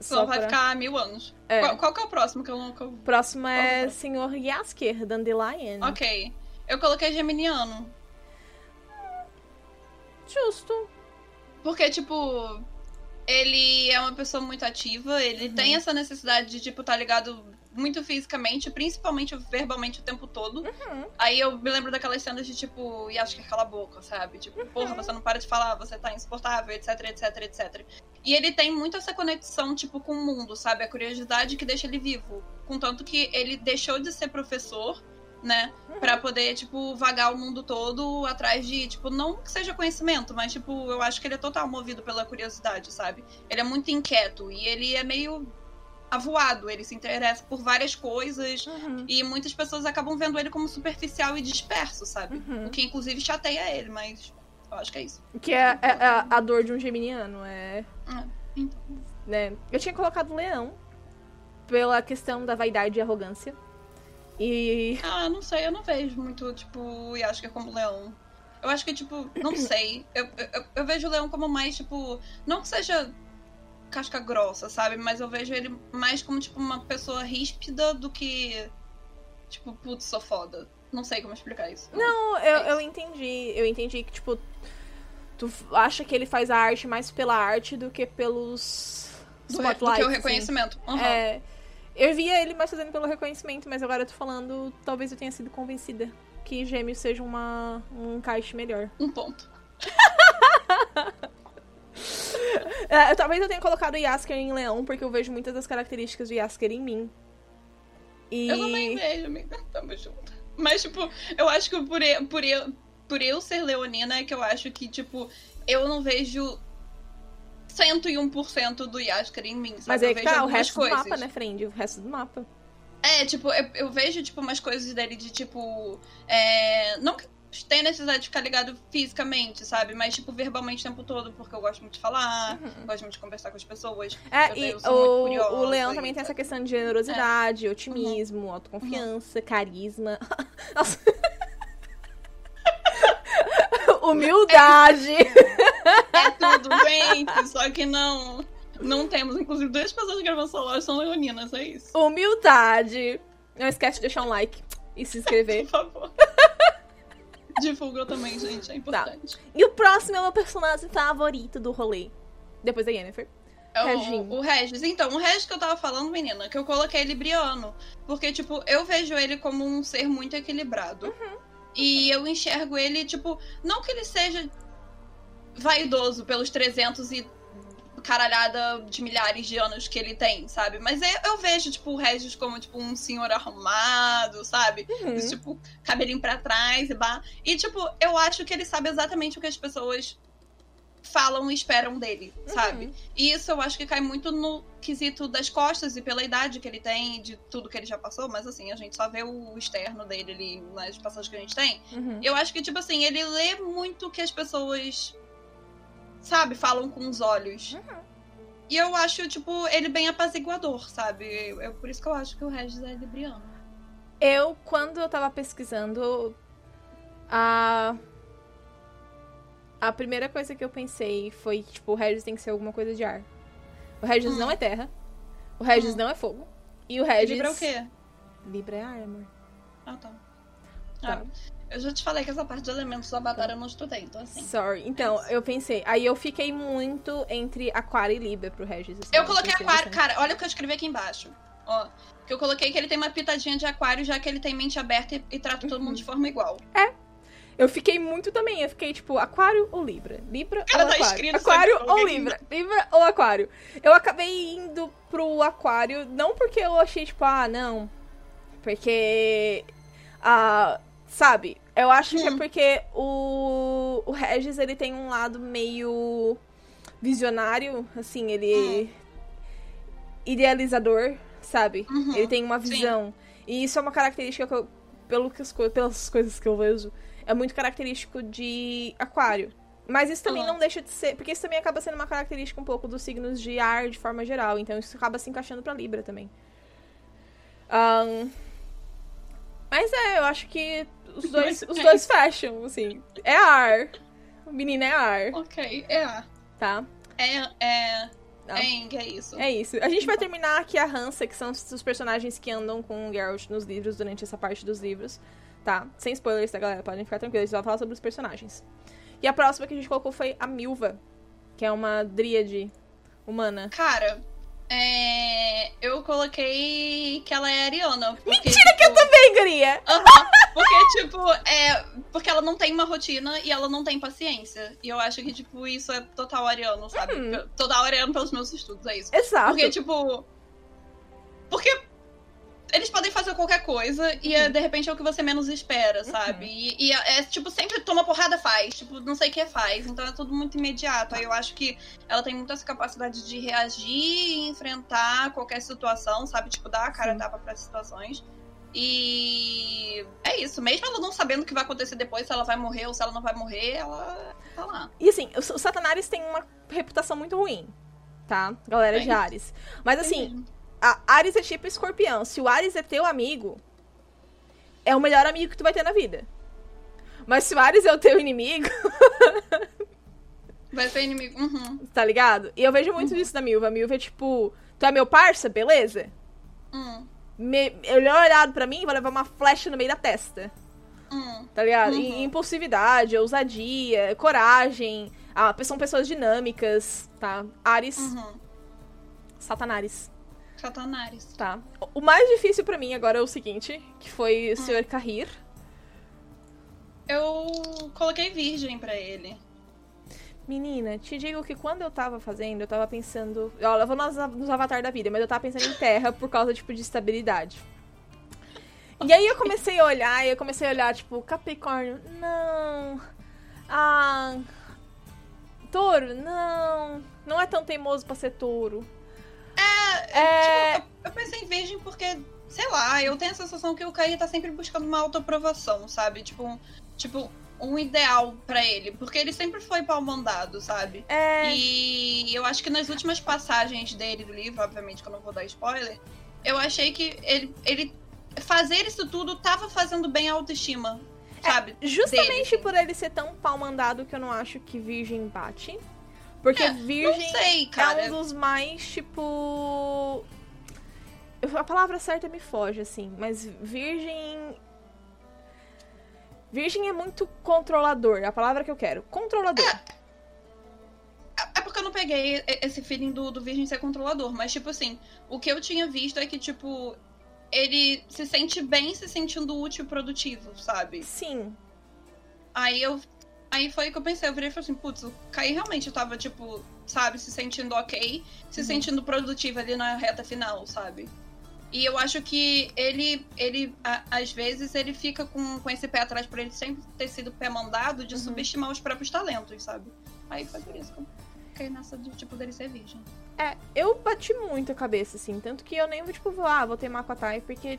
Senão vai pra- ficar mil anos. É. Qual, qual que é o próximo que eu que eu- Próximo é Vamos Senhor Yasker, Dandelion. Ok. Eu coloquei Geminiano. Justo. Porque, tipo, ele é uma pessoa muito ativa, ele Uhum. tem essa necessidade de, tipo, tá ligado muito fisicamente, principalmente verbalmente o tempo todo. Uhum. Aí eu me lembro daquelas cenas de, tipo, e acho que cala a boca, sabe? Tipo, porra, você não para de falar, você tá insuportável, etc, etc, etc. E ele tem muito essa conexão, tipo, com o mundo, sabe? A curiosidade que deixa ele vivo. Contanto que ele deixou de ser professor né? Pra poder, tipo, vagar o mundo todo atrás de, tipo, não que seja conhecimento, mas, tipo, eu acho que ele é total movido pela curiosidade, sabe? Ele é muito inquieto e ele é meio avoado, ele se interessa por várias coisas Uhum. e muitas pessoas acabam vendo ele como superficial e disperso, sabe? Uhum. O que inclusive chateia ele, mas eu acho que é isso. Que é, é- é a dor de um geminiano, é. É, então. Né? Eu tinha colocado leão pela questão da vaidade e arrogância. E. Ah, não sei, eu não vejo muito, tipo, Yasuke como leão. Eu acho que, tipo, não sei. Eu, eu, eu vejo o leão como mais, tipo, não que seja casca grossa, sabe? Mas eu vejo ele mais como, tipo, uma pessoa ríspida do que, tipo, putz, sou foda. Não sei como explicar isso. Não, eu, eu entendi. Eu entendi que, tipo, tu acha que ele faz a arte mais pela arte do que pelos do, re- do que o assim. reconhecimento. Aham. É, eu via ele mais fazendo pelo reconhecimento, mas agora eu tô falando, talvez eu tenha sido convencida que gêmeos seja uma, um encaixe melhor. Um ponto. É, eu- talvez eu tenha colocado o Yasker em leão, porque eu vejo muitas das características do Yasker em mim. E... Eu também vejo. Tamo junto. Mas, tipo, eu acho que por eu, por eu, por eu ser leonina é que eu acho que, tipo, eu não vejo 101% do Yasker em mim, sabe? Mas eu aí vejo tá, o resto coisas. do mapa, né, friend? O resto do mapa. É, tipo, eu, eu vejo, tipo, umas coisas dele de, tipo... É, não que tenha necessidade de ficar ligado fisicamente, sabe? Mas, tipo, verbalmente o tempo todo, porque eu gosto muito de falar, gosto muito de conversar com as pessoas. É, Eu- e eu sou muito o, curiosa o leão também tem essa questão de generosidade, É. otimismo, Uhum. autoconfiança, carisma. Nossa. Humildade. É tudo, gente, só que não... Não temos. Inclusive, duas pessoas gravando loja são leoninas, é isso. Humildade. Não esquece de deixar um like e se inscrever. Por favor. Divulga também, gente, é importante. E o próximo é o meu personagem favorito do rolê. Depois da Yennefer. É o, o Regis. Então, o Regis que eu tava falando, menina, que eu coloquei ele briano. Porque, tipo, eu vejo ele como um ser muito equilibrado. E eu enxergo ele, tipo, não que ele seja vaidoso pelos 300 e caralhada de milhares de anos que ele tem, sabe? Mas eu, eu vejo, tipo, o Regis como, tipo, um senhor arrumado, sabe? Uhum. Esse, tipo, cabelinho pra trás e bah. E, tipo, eu acho que ele sabe exatamente o que as pessoas falam e esperam dele, sabe? Uhum. E isso eu acho que cai muito no quesito das costas e pela idade que ele tem, e de tudo que ele já passou, mas assim, a gente só vê o externo dele ali nas passagens que a gente tem. Uhum. Eu acho que, tipo assim, ele lê muito o que as pessoas, sabe, falam com os olhos. E eu acho, tipo, ele bem apaziguador, sabe? Eu, eu- por isso que eu acho que o Regis é libriano. Eu, quando eu tava pesquisando, a. A primeira coisa que eu pensei foi que, tipo, o Regis tem que ser alguma coisa de ar. O Regis Hum. não é terra. O Regis Hum. não é fogo. E o Regis. Libra é o quê? Libra é ar, amor. Ah, tá. Tá. Ah, eu já te falei que essa parte de elementos da batalha eu não estudei, então assim. Sorry. Então, eu pensei. Aí eu fiquei muito entre Aquário e Libra pro Regis. assim, Eu coloquei aquário. Cara, olha o que eu escrevi aqui embaixo. Ó. Que eu coloquei que ele tem uma pitadinha de aquário, já que ele tem mente aberta e, e trata todo mundo de forma igual. Eu fiquei muito também. Eu fiquei tipo, Aquário ou Libra? Libra Cara, ou tá Aquário? aquário ou Libra? Libra ou Aquário? Eu acabei indo pro Aquário, não porque eu achei, tipo, ah, não. Porque. Ah, sabe? Eu acho que é porque o, o Regis, ele tem um lado meio visionário, assim, ele. Idealizador, sabe? Uhum, Ele tem uma sim. visão. E isso é uma característica que eu, pelo que as pelas coisas que eu vejo, é muito característico de aquário. Mas isso também Uhum. não deixa de ser. Porque isso também acaba sendo uma característica um pouco dos signos de ar de forma geral. Então isso acaba se encaixando pra Libra também. Ahn, mas é, eu acho que os dois, os bem. dois fecham, assim. É ar. O menino é ar, Ok, é. tá? É. É. Não. É, Eng, é isso. É isso. A gente vai terminar aqui a Hansa, que são os os personagens que andam com o Geralt nos livros durante essa parte dos livros, tá? Sem spoilers, tá, galera? Podem ficar tranquilos, a gente vai falar sobre os personagens. E a próxima que a gente colocou foi a Milva, que é uma dríade humana. Cara, é. Eu coloquei que ela é ariana. Porque, Mentira que eu tipo, também, guria! Aham, porque, tipo, é. Porque ela não tem uma rotina e ela não tem paciência. E eu acho que, tipo, isso é total ariano, sabe? Uhum. Total ariano pelos meus estudos, é isso. Exato. Porque, tipo. Porque. Eles podem fazer qualquer coisa e é, de repente é o que você menos espera, sabe? Uhum. E, e é, é, tipo, sempre toma porrada, faz. Tipo, não sei o que faz. Então é tudo muito imediato. Aí eu acho que ela tem muito essa capacidade de reagir e enfrentar qualquer situação, sabe? Tipo, dar a cara Sim. tapa para situações. E é isso. Mesmo ela não sabendo o que vai acontecer depois, se ela vai morrer ou se ela não vai morrer, ela tá lá. E assim, o Satanares tem uma reputação muito ruim, tá? Galera de Tem. Ares. Mas assim, mesmo. A Ares é tipo escorpião. Se o Ares é teu amigo, é o melhor amigo que tu vai ter na vida. Mas se o Ares é o teu inimigo, Vai ser inimigo. Uhum. tá ligado? E eu vejo muito isso da Milva. A Milva é tipo, tu é meu parça, beleza? Hum. Me, ele olha olhado pra mim e vai levar uma flecha no meio da testa. Hum. Tá ligado? Uhum. E impulsividade, ousadia, coragem. Ah, são pessoas dinâmicas, tá? Ares, Uhum. Satanares, Satanares. tá? O mais difícil pra mim agora é o seguinte, que foi o Sr. Kahir. Eu coloquei virgem pra ele. Menina, te digo que quando eu tava fazendo, eu tava pensando. Olha, eu vou nos, nos avatar da vida, mas eu tava pensando em terra por causa, tipo, de estabilidade. E aí eu comecei a olhar, e eu comecei a olhar, tipo, Capricórnio, não. Ah. Touro, não. Não é tão teimoso pra ser touro. É. Tipo, eu, eu pensei em virgem porque, sei lá, eu tenho a sensação que o Caí tá sempre buscando uma autoaprovação, sabe? Tipo, tipo, um ideal pra ele. Porque ele sempre foi pau mandado, sabe? É. E eu acho que nas últimas passagens dele do livro, obviamente que eu não vou dar spoiler, eu achei que ele, ele fazer isso tudo tava fazendo bem a autoestima, sabe? Justamente dele, assim. por ele ser tão pau mandado que eu não acho que Virgem bate. Porque É, Virgem sei, cara. é um dos mais, tipo. A palavra certa me foge, assim, mas Virgem. Virgem é muito controlador, é a palavra que eu quero. Controlador. É porque eu não peguei esse feeling do, do Virgem ser controlador, mas, tipo assim, o que eu tinha visto é que, tipo, ele se sente bem se sentindo útil e produtivo, sabe? Sim. Aí eu. Aí foi que eu pensei, eu virei e falei assim, putz, o Kai realmente tava, tipo, sabe, se sentindo ok, se sentindo produtivo ali na reta final, sabe? E eu acho que ele, ele a- às vezes, ele fica com, com esse pé atrás por ele sempre ter sido pé mandado de Uhum. subestimar os próprios talentos, sabe? Aí foi por isso que eu fiquei nessa de, tipo, dele ser virgem. É, eu bati muito a cabeça, assim. Tanto que eu nem vou, tipo, ah, vou ter Makotai, porque.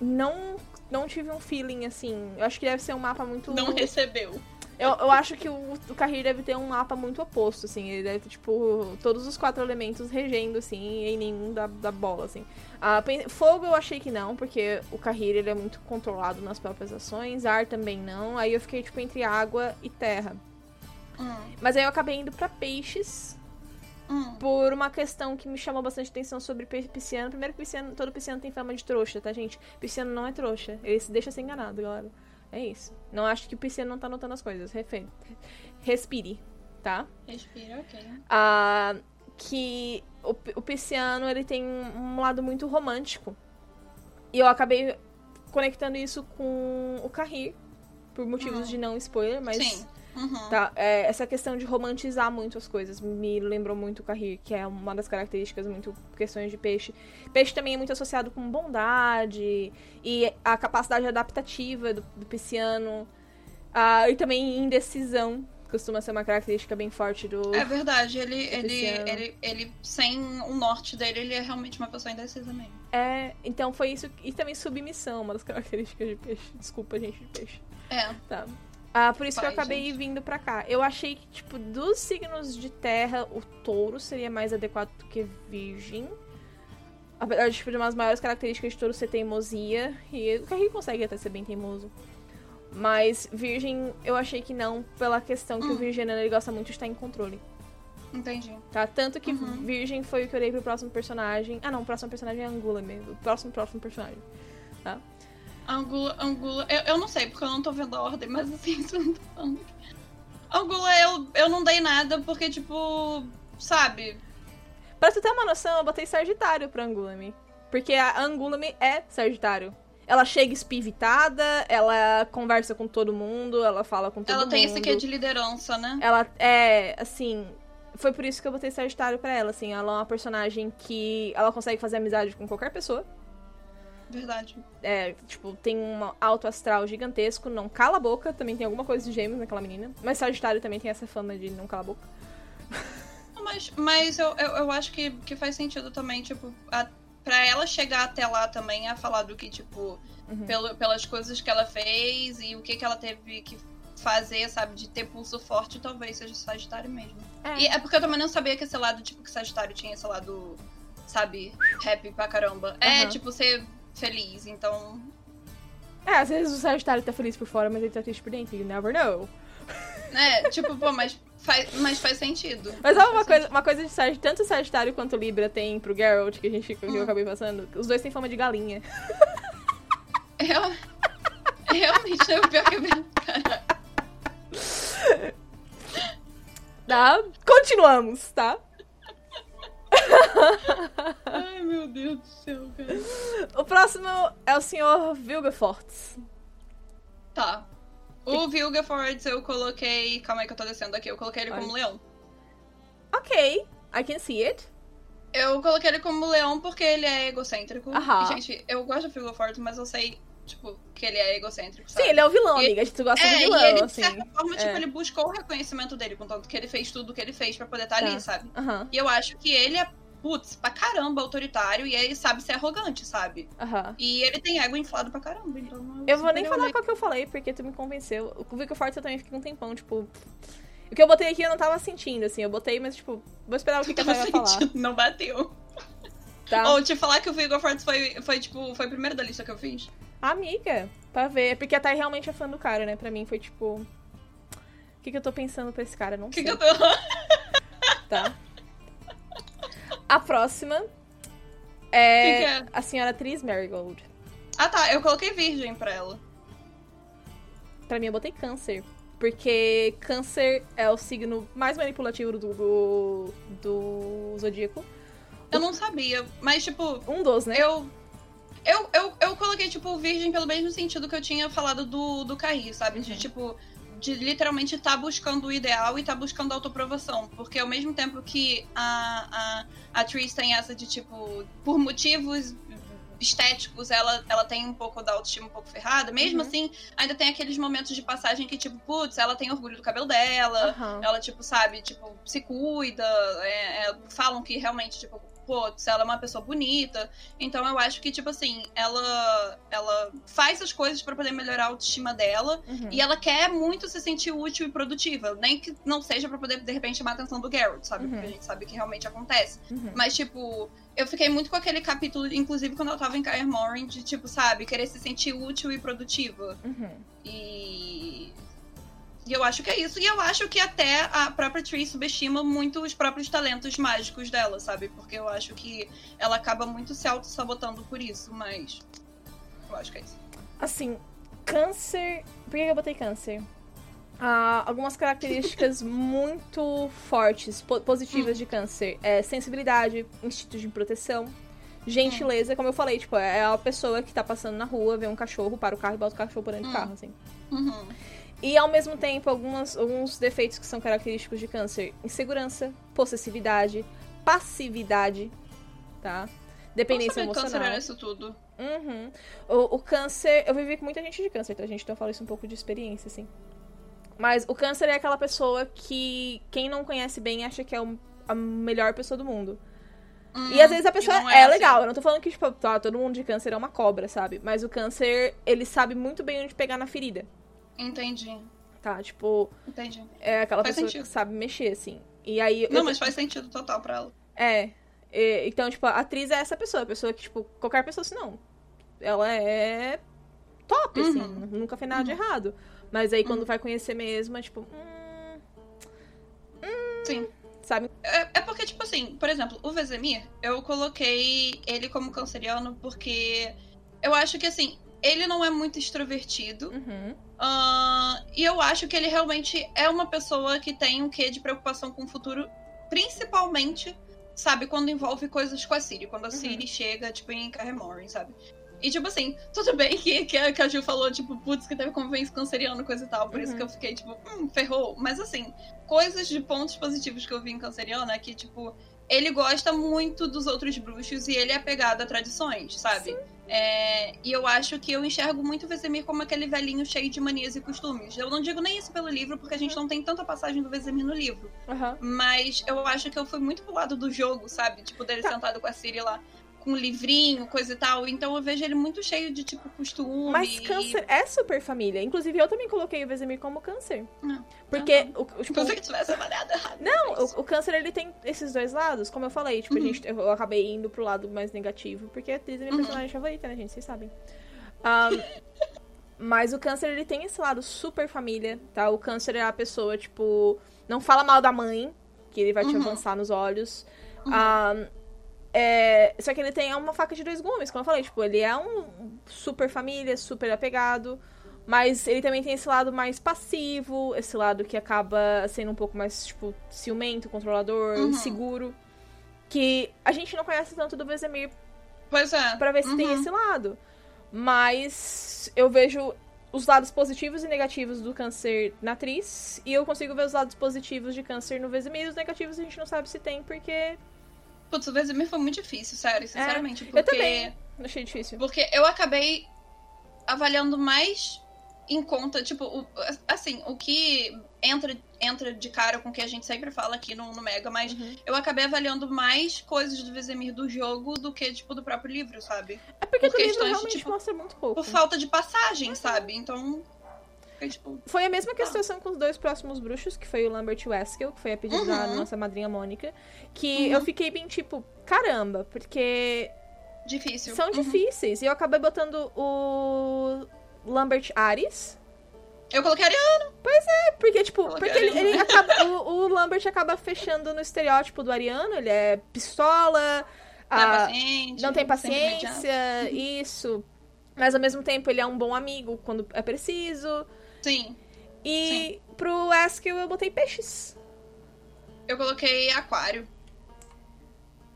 Não, não tive um feeling assim. Eu acho que deve ser um mapa muito. Não recebeu. Eu, eu acho que o, o deve ter um mapa muito oposto, assim. Ele deve ter, tipo, todos os quatro elementos regendo, assim, e nenhum da, da bola, assim. Ah, fogo eu achei que não, porque o Kahir, ele é muito controlado nas próprias ações. Ar também não. Aí eu fiquei, tipo, entre água e terra. Hum, Mas aí eu acabei indo pra peixes, hum. por uma questão que me chamou bastante atenção sobre pisciano. Primeiro que pisciano, todo pisciano tem fama de trouxa, tá, gente? Pisciano não é trouxa. Ele se deixa ser enganado, galera. É isso. Não acho que o pisciano não tá notando as coisas. Refe- Respire, tá? Respira, ok. Ah, que o, o pisciano, ele tem um lado muito romântico. E eu acabei conectando isso com o Kahir, por motivos Hum. de não spoiler, mas... Sim. Uhum. Tá, é, essa questão de romantizar muito as coisas me lembrou muito o Kahir, que é uma das características muito questões de peixe. Peixe também é muito associado com bondade e a capacidade adaptativa do, do pisciano. Ah, e também indecisão, costuma ser uma característica bem forte do. É verdade, ele, ele, ele, ele, sem o norte dele, ele é realmente uma pessoa indecisa mesmo. É, então foi isso. E também submissão, uma das características de peixe. Desculpa, gente, de peixe. É. Tá. Ah, por isso que eu acabei gente. vindo pra cá. Eu achei que, tipo, dos signos de terra, o touro seria mais adequado do que virgem. Apesar de, tipo, de umas maiores características de touro ser teimosia. E o Carrie consegue até ser bem teimoso. Mas virgem, eu achei que não, pela questão que o Hum. virginiano ele gosta muito de estar em controle. Entendi. Tá? Tanto que Uhum. virgem foi o que eu olhei pro próximo personagem. Ah, não, o próximo personagem é Angula mesmo. O próximo, próximo personagem. Angula, Angula. Eu, eu não sei, porque eu não tô vendo a ordem, mas assim, isso não tá falando. Angula, eu, eu não dei nada, porque, tipo, sabe? Pra tu ter uma noção, eu botei Sagitário pra Angulami. Porque a Angulami é Sagitário. Ela chega espivitada, ela conversa com todo mundo, ela fala com todo ela mundo. tem esse quê de liderança, né? Ela é, assim. Foi por isso que eu botei Sagitário pra ela, assim. Ela é uma personagem que ela consegue fazer amizade com qualquer pessoa. Verdade. É, tipo, tem um alto astral gigantesco, não cala a boca, também tem alguma coisa de gêmeos naquela menina. Mas Sagitário também tem essa fama de não cala a boca. Mas, mas eu, eu, eu acho que, que faz sentido também, tipo, a, pra ela chegar até lá também a falar do que, tipo, Uhum. pelo, pelas coisas que ela fez e o que, que ela teve que fazer, sabe, de ter pulso forte, talvez seja Sagitário mesmo. É. E é porque eu também não sabia que esse lado, tipo, que Sagitário tinha esse lado, sabe, happy pra caramba. É, Aham. tipo, ser feliz, então. É, às vezes o Sagitário tá feliz por fora, mas ele tá triste por dentro. You never know. É, tipo, pô, mas faz, mas faz sentido. Mas sabe uma coisa, uma coisa de Sagitário, tanto o Sagitário quanto o Libra tem pro Geralt, que a gente que eu Hum. acabei passando, os dois têm fama de galinha. Real- Realmente, é o pior que verdade. Tá? Continuamos, tá? Ai, meu Deus do céu, cara. O próximo é o senhor Vilgefortz. Tá. O Vilgefortz eu coloquei. Calma aí que eu tô descendo aqui. Eu coloquei ele como Ai. leão. Ok, I can see it. Eu coloquei ele como leão porque ele é egocêntrico. Aham. E, gente, eu gosto do Vilgefortz, mas eu sei, tipo, que ele é egocêntrico. Sim, Sabe? ele é o vilão, E- amiga. A gente gosta É, do e vilão, ele, de assim. certa forma, tipo, É. ele buscou o reconhecimento dele, contanto que ele fez tudo o que ele fez pra poder estar Tá. ali, sabe? Aham, E eu acho que ele é, putz, pra caramba autoritário e ele sabe ser arrogante, sabe? aham. E ele tem ego inflado pra caramba, então. Eu vou nem falar qual que eu falei, porque tu me convenceu. O Vilgefortz eu também fiquei um tempão, tipo... O que eu botei aqui eu não tava sentindo, assim. Eu botei, mas, tipo, vou esperar o que, que a vai falar, não bateu. tá? Ou te falar que o Vigor Fortes foi, foi, tipo, foi o primeiro da lista que eu fiz. Amiga, pra ver. É Porque a Thay realmente é fã do cara, né? Pra mim foi, tipo... O que, que eu tô pensando pra esse cara? Não O que, sei, que eu tô. tá? A próxima Que é, que é? a senhora Tris Marigold. Ah tá, eu coloquei virgem pra ela. Pra mim, eu botei câncer. Porque câncer é o signo mais manipulativo do, do, do zodíaco. Eu não sabia, mas tipo, Um dos, né? eu. Eu, eu, eu coloquei, tipo, virgem pelo mesmo sentido que eu tinha falado do, do Carri, sabe? De, Uhum. tipo, de literalmente tá buscando o ideal e tá buscando a autoaprovação. Porque ao mesmo tempo que a, a, a Tris tem essa de, tipo, por motivos estéticos, ela, ela tem um pouco da autoestima um pouco ferrada. Mesmo Uhum. assim, ainda tem aqueles momentos de passagem que, tipo, putz, ela tem orgulho do cabelo dela. Aham. Ela, tipo, sabe, tipo, se cuida, é, é, falam que realmente, tipo, pô, ela é uma pessoa bonita. Então eu acho que, tipo assim, ela, ela faz as coisas pra poder melhorar a autoestima dela. Uhum. E ela quer muito se sentir útil e produtiva. Nem que não seja pra poder, de repente, chamar a atenção do Geralt, sabe? Uhum. Porque a gente sabe que realmente acontece. Uhum. Mas, tipo, eu fiquei muito com aquele capítulo, inclusive quando eu tava em Kaer Morhen, de, tipo, sabe, querer se sentir útil e produtiva. Uhum. E... e eu acho que é isso. E eu acho que até a própria Tree subestima muito os próprios talentos mágicos dela, sabe? Porque eu acho que ela acaba muito se auto-sabotando por isso, mas. Eu acho que é isso. Assim, câncer. Por que eu botei câncer? Ah, algumas características muito fortes, po- positivas de câncer. É sensibilidade, instinto de proteção, gentileza, como eu falei, tipo, é a pessoa que tá passando na rua, vê um cachorro, para o carro e bota o cachorro por dentro do Hum. carro, assim. Uhum. E ao mesmo tempo, algumas, alguns defeitos que são característicos de câncer: insegurança, possessividade, passividade, tá? Dependência sabia que câncer emocional. era isso tudo. Uhum. O, o câncer, eu vivi com muita gente de câncer, então a gente então fala isso um pouco de experiência, assim. Mas o câncer é aquela pessoa que quem não conhece bem acha que é o- a melhor pessoa do mundo. e às vezes a pessoa não é, assim. legal. Eu não tô falando que, tipo, tá, todo mundo de câncer é uma cobra, sabe? Mas o câncer, ele sabe muito bem onde pegar na ferida. Entendi. Tá? Tipo, Entendi. é aquela Faz pessoa sentido. que sabe mexer, assim. E aí. Não, eu- mas faz sentido total pra ela. É. E- Então, tipo, a atriz é essa pessoa. A pessoa que, tipo, qualquer pessoa assim, não. Ela é top, assim. Uhum. Nunca fez nada de errado. Mas aí, quando vai conhecer mesmo, é tipo... Hum, Sim. sabe? É, é porque, tipo assim, por exemplo, o Vezemir, eu coloquei ele como canceriano porque eu acho que, assim, ele não é muito extrovertido. Uhum. ahn, e eu acho que ele realmente é uma pessoa que tem um quê de preocupação com o futuro, principalmente, sabe, quando envolve coisas com a Siri. Quando a Uhum. Siri chega, tipo, em Carremorin, sabe? E, tipo assim, tudo bem que, que, a, que a Ju falou, tipo, putz, que teve convivência canceriano, coisa e tal. Por isso Uhum. que eu fiquei, tipo, hum, ferrou. Mas, assim, coisas de pontos positivos que eu vi em canceriano é que, tipo, ele gosta muito dos outros bruxos e ele é apegado a tradições, sabe? É, e eu acho que eu enxergo muito o Vesemir como aquele velhinho cheio de manias e costumes. Eu não digo nem isso pelo livro, porque a gente não tem tanta passagem do Vesemir no livro. Aham. Mas eu acho que eu fui muito pro lado do jogo, sabe? Tipo, dele Tá. sentado com a Siri lá, com um livrinho, coisa e tal. Então eu vejo ele muito cheio de, tipo, costume. Mas e- câncer é super família. Inclusive, eu também coloquei o Vesemir como câncer. Não. Porque o, o, tipo, Se você tivesse avaliado errado. Não, o, o câncer ele tem esses dois lados, como eu falei, tipo, a Uhum. gente, eu acabei indo pro lado mais negativo, porque a atriz é minha Uhum. personagem favorita, né, gente? Vocês sabem. Ahn, mas o câncer ele tem esse lado super família, tá? O câncer é a pessoa, tipo, não fala mal da mãe, que ele vai te Uhum. avançar nos olhos. Uhum. Ahn, é, só que ele tem uma faca de dois gumes, como eu falei, tipo, ele é um super família, super apegado. Mas ele também tem esse lado mais passivo, esse lado que acaba sendo um pouco mais, tipo, ciumento, controlador, Uhum. inseguro. Que a gente não conhece tanto do Vesemir Pois é. pra ver se tem Uhum. esse lado. Mas eu vejo os lados positivos e negativos do câncer na atriz. E eu consigo ver os lados positivos de câncer no Vesemir. E os negativos a gente não sabe se tem, porque Putz, o Vesemir foi muito difícil, sério, sinceramente. porque... É, eu também achei difícil. Porque eu acabei avaliando mais em conta, tipo, o- assim, o que entra, entra de cara com o que a gente sempre fala aqui no, no Mega, mas Uhum. eu acabei avaliando mais coisas do Vesemir do jogo do que, tipo, do próprio livro, sabe? É porque por o livro realmente tipo, mostra muito pouco. Por falta de passagem, sabe? Então, fiquei, tipo, Foi a mesma questão com os dois próximos bruxos, que foi o Lambert e o Eskel, que foi a pedido da Uhum. nossa madrinha Mônica. Que Uhum. eu fiquei bem tipo, caramba, porque difícil. são Uhum. difíceis. E eu acabei botando o Lambert Ares. Eu coloquei Ariana. Porque, tipo, porque ele, Ariano. ele acaba. O, o Lambert acaba fechando no estereótipo do Ariano, ele é pistola. Não é ah, paciente. não tem paciência, isso. Mas ao mesmo tempo ele é um bom amigo quando é preciso. Sim. E pro Eskel eu botei peixes. Eu coloquei Aquário.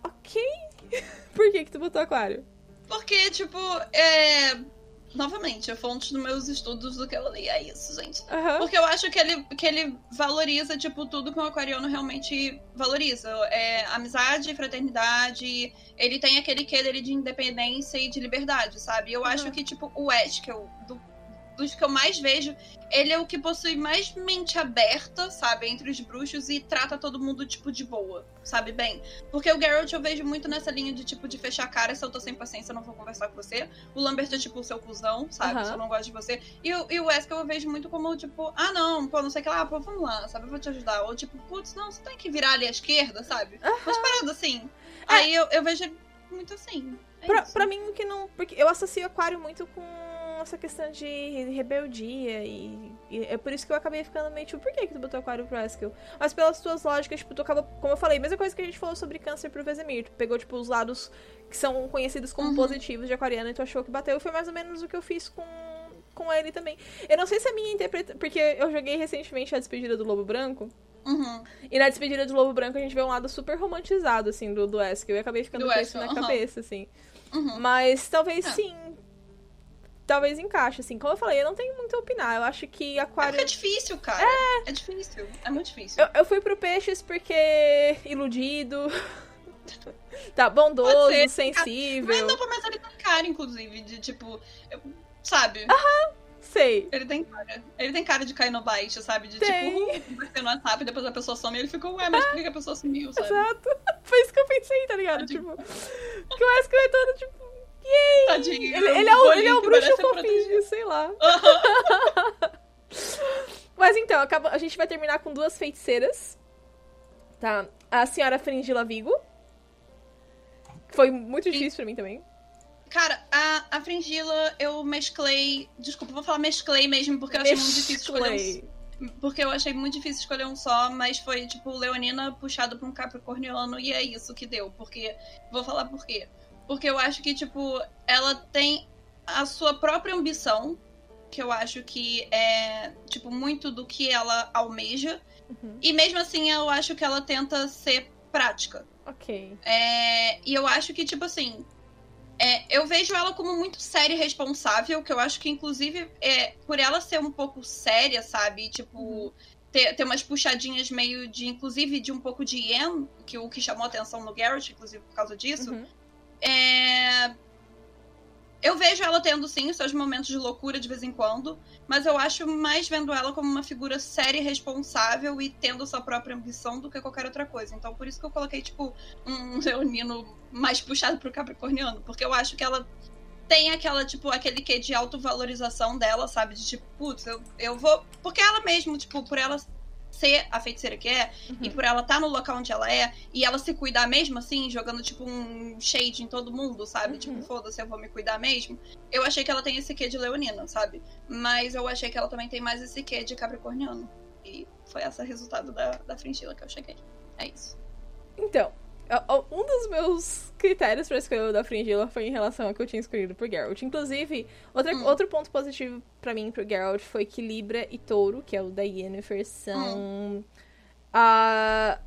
Ok. Por que que tu botou aquário? Porque, tipo, é. Novamente, é fonte dos meus estudos do que eu li. É isso, gente. Aham. Porque eu acho que ele, que ele valoriza, tipo, tudo que um aquariano realmente valoriza. É amizade, fraternidade. Ele tem aquele quê dele de independência e de liberdade, sabe? Eu acho Uhum. que, tipo, o Ash, que eu, do- dos que eu mais vejo, ele é o que possui mais mente aberta, sabe? Entre os bruxos e trata todo mundo, tipo, de boa, sabe? Bem. Porque o Geralt eu vejo muito nessa linha de, tipo, de fechar a cara. Se eu tô sem paciência, eu não vou conversar com você. O Lambert é, tipo, o seu cuzão, sabe? Aham. Se eu não gosto de você. E, o- e o Wesker eu vejo muito como, tipo, ah, não, pô, não sei o que lá, pô, vamos lá, sabe? Eu vou te ajudar. Ou, tipo, putz, não, você tem que virar ali à esquerda, sabe? Mas parado assim. Aí eu, eu vejo ele muito assim. É Pra, pra mim, o que não. Porque eu associo aquário muito com essa questão de rebeldia e, e é por isso que eu acabei ficando meio tipo, por que, que tu botou aquário pro Eskel? Mas pelas tuas lógicas, tipo, tu acaba, como eu falei, mesma coisa que a gente falou sobre câncer pro Vesemir. Tu pegou, tipo, os lados que são conhecidos como Uhum. positivos de aquariano e tu achou que bateu. Foi mais ou menos o que eu fiz com, com ele também. Eu não sei se a minha interpretação. Porque eu joguei recentemente a despedida do Lobo Branco. Uhum. E na despedida do Lobo Branco a gente vê um lado super romantizado, assim, do, do Eskel. Eu acabei ficando Do com isso na aham. cabeça, assim. Uhum. Mas talvez É. sim. Talvez encaixe, assim. Como eu falei, eu não tenho muito a opinar. Eu acho que É aquário. porque é difícil, cara. É. difícil. É muito difícil. Eu, eu fui pro peixes porque. iludido. tá, bondoso, sensível. Mas não, mas ele tem cara, inclusive, de tipo. eu- sabe? Sei. Ele tem cara. Ele tem cara de cair no baixo, sabe? De Tem. tipo, uh, ser no WhatsApp, depois a pessoa some e ele fica, ué, mas por que que a pessoa sumiu, sabe? Exato. Foi isso que eu pensei, tá ligado? Tadinho. Tipo. Que o Eskel é todo tipo. Yay! Tadinho. Ele, ele é o, ele é o bruxo fofinho, sei lá. Aham. Mas então, acaba- a gente vai terminar com duas feiticeiras. Tá? A senhora Fringila Vigo. Foi muito difícil pra mim também. Cara, a, a Fringila eu mesclei. Desculpa, vou falar mesclei mesmo, porque eu achei muito difícil escolher um. Mesclei. Porque eu achei muito difícil escolher um só, mas foi, tipo, Leonina puxado pra um Capricorniano e é isso que deu. Porque. Vou falar por quê. Porque eu acho que, tipo, ela tem a sua própria ambição, que eu acho que é, tipo, muito do que ela almeja. Uhum. E mesmo assim, eu acho que ela tenta ser prática. Ok. É, e eu acho que, tipo assim. é, eu vejo ela como muito séria e responsável, que eu acho que, inclusive, é, por ela ser um pouco séria, sabe? Tipo, Uhum. ter, ter umas puxadinhas meio de, inclusive, de um pouco de Ian, que o que chamou atenção no Garrett, inclusive, por causa disso. Uhum. É, Eu vejo ela tendo, sim, seus momentos de loucura de vez em quando, mas eu acho mais vendo ela como uma figura séria e responsável e tendo sua própria ambição do que qualquer outra coisa. Então, por isso que eu coloquei, tipo, um leonino mais puxado pro capricorniano, porque eu acho que ela tem aquela, tipo, aquele quê de autovalorização dela, sabe? De tipo, putz, eu, eu vou. Porque ela mesmo, tipo, por ela ser a feiticeira que é, uhum. e por ela estar tá no local onde ela é, e ela se cuidar mesmo assim, jogando tipo um shade em todo mundo, sabe? Uhum. Tipo, foda-se, eu vou me cuidar mesmo. Eu achei que ela tem esse quê de leonina, sabe? Mas eu achei que ela também tem mais esse quê de capricorniano. E foi esse o resultado da, da fringila que eu cheguei. É isso. Então, um dos meus critérios para escolher o da Fringilla foi em relação ao que eu tinha escolhido pro Geralt. Inclusive, outra, hum. outro ponto positivo para mim pro Geralt foi que Libra e Touro, que é o da Yennefer, são. Hum. Uh,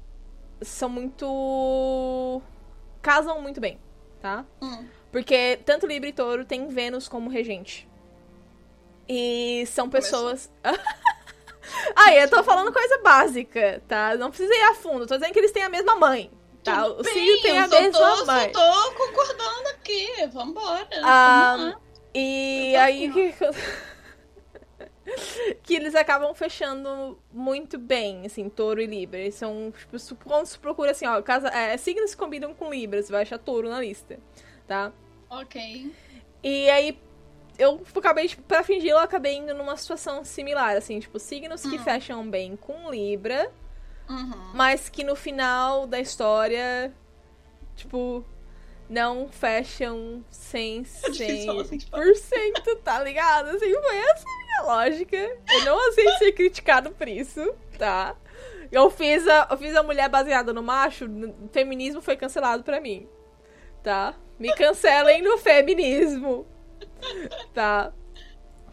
são muito. casam muito bem, tá? Hum. Porque tanto Libra e Touro tem Vênus como regente. E são pessoas. Aí, eu tô falando coisa básica, tá? Não precisa ir a fundo. Tô dizendo que eles têm a mesma mãe. Tá, o Círio tem a mesma tô, mãe. Só tô concordando aqui, vambora. Ah, e aí que... que eles acabam fechando muito bem, assim, touro e libra. Eles são, tipo, quando se procura assim, ó, casa, é, signos que combinam com libra, você vai achar touro na lista, tá? Ok. E aí, eu acabei, tipo, pra fingir, eu acabei indo numa situação similar, assim, tipo, signos que hum. fecham bem com libra Uhum. Mas que no final da história, tipo, não fecham 100%, 100% tá ligado? Assim, foi essa a minha lógica. Eu não aceito ser criticado por isso, tá? Eu fiz a, eu fiz a mulher baseada no macho, o feminismo foi cancelado pra mim, tá? Me cancelem no feminismo, tá?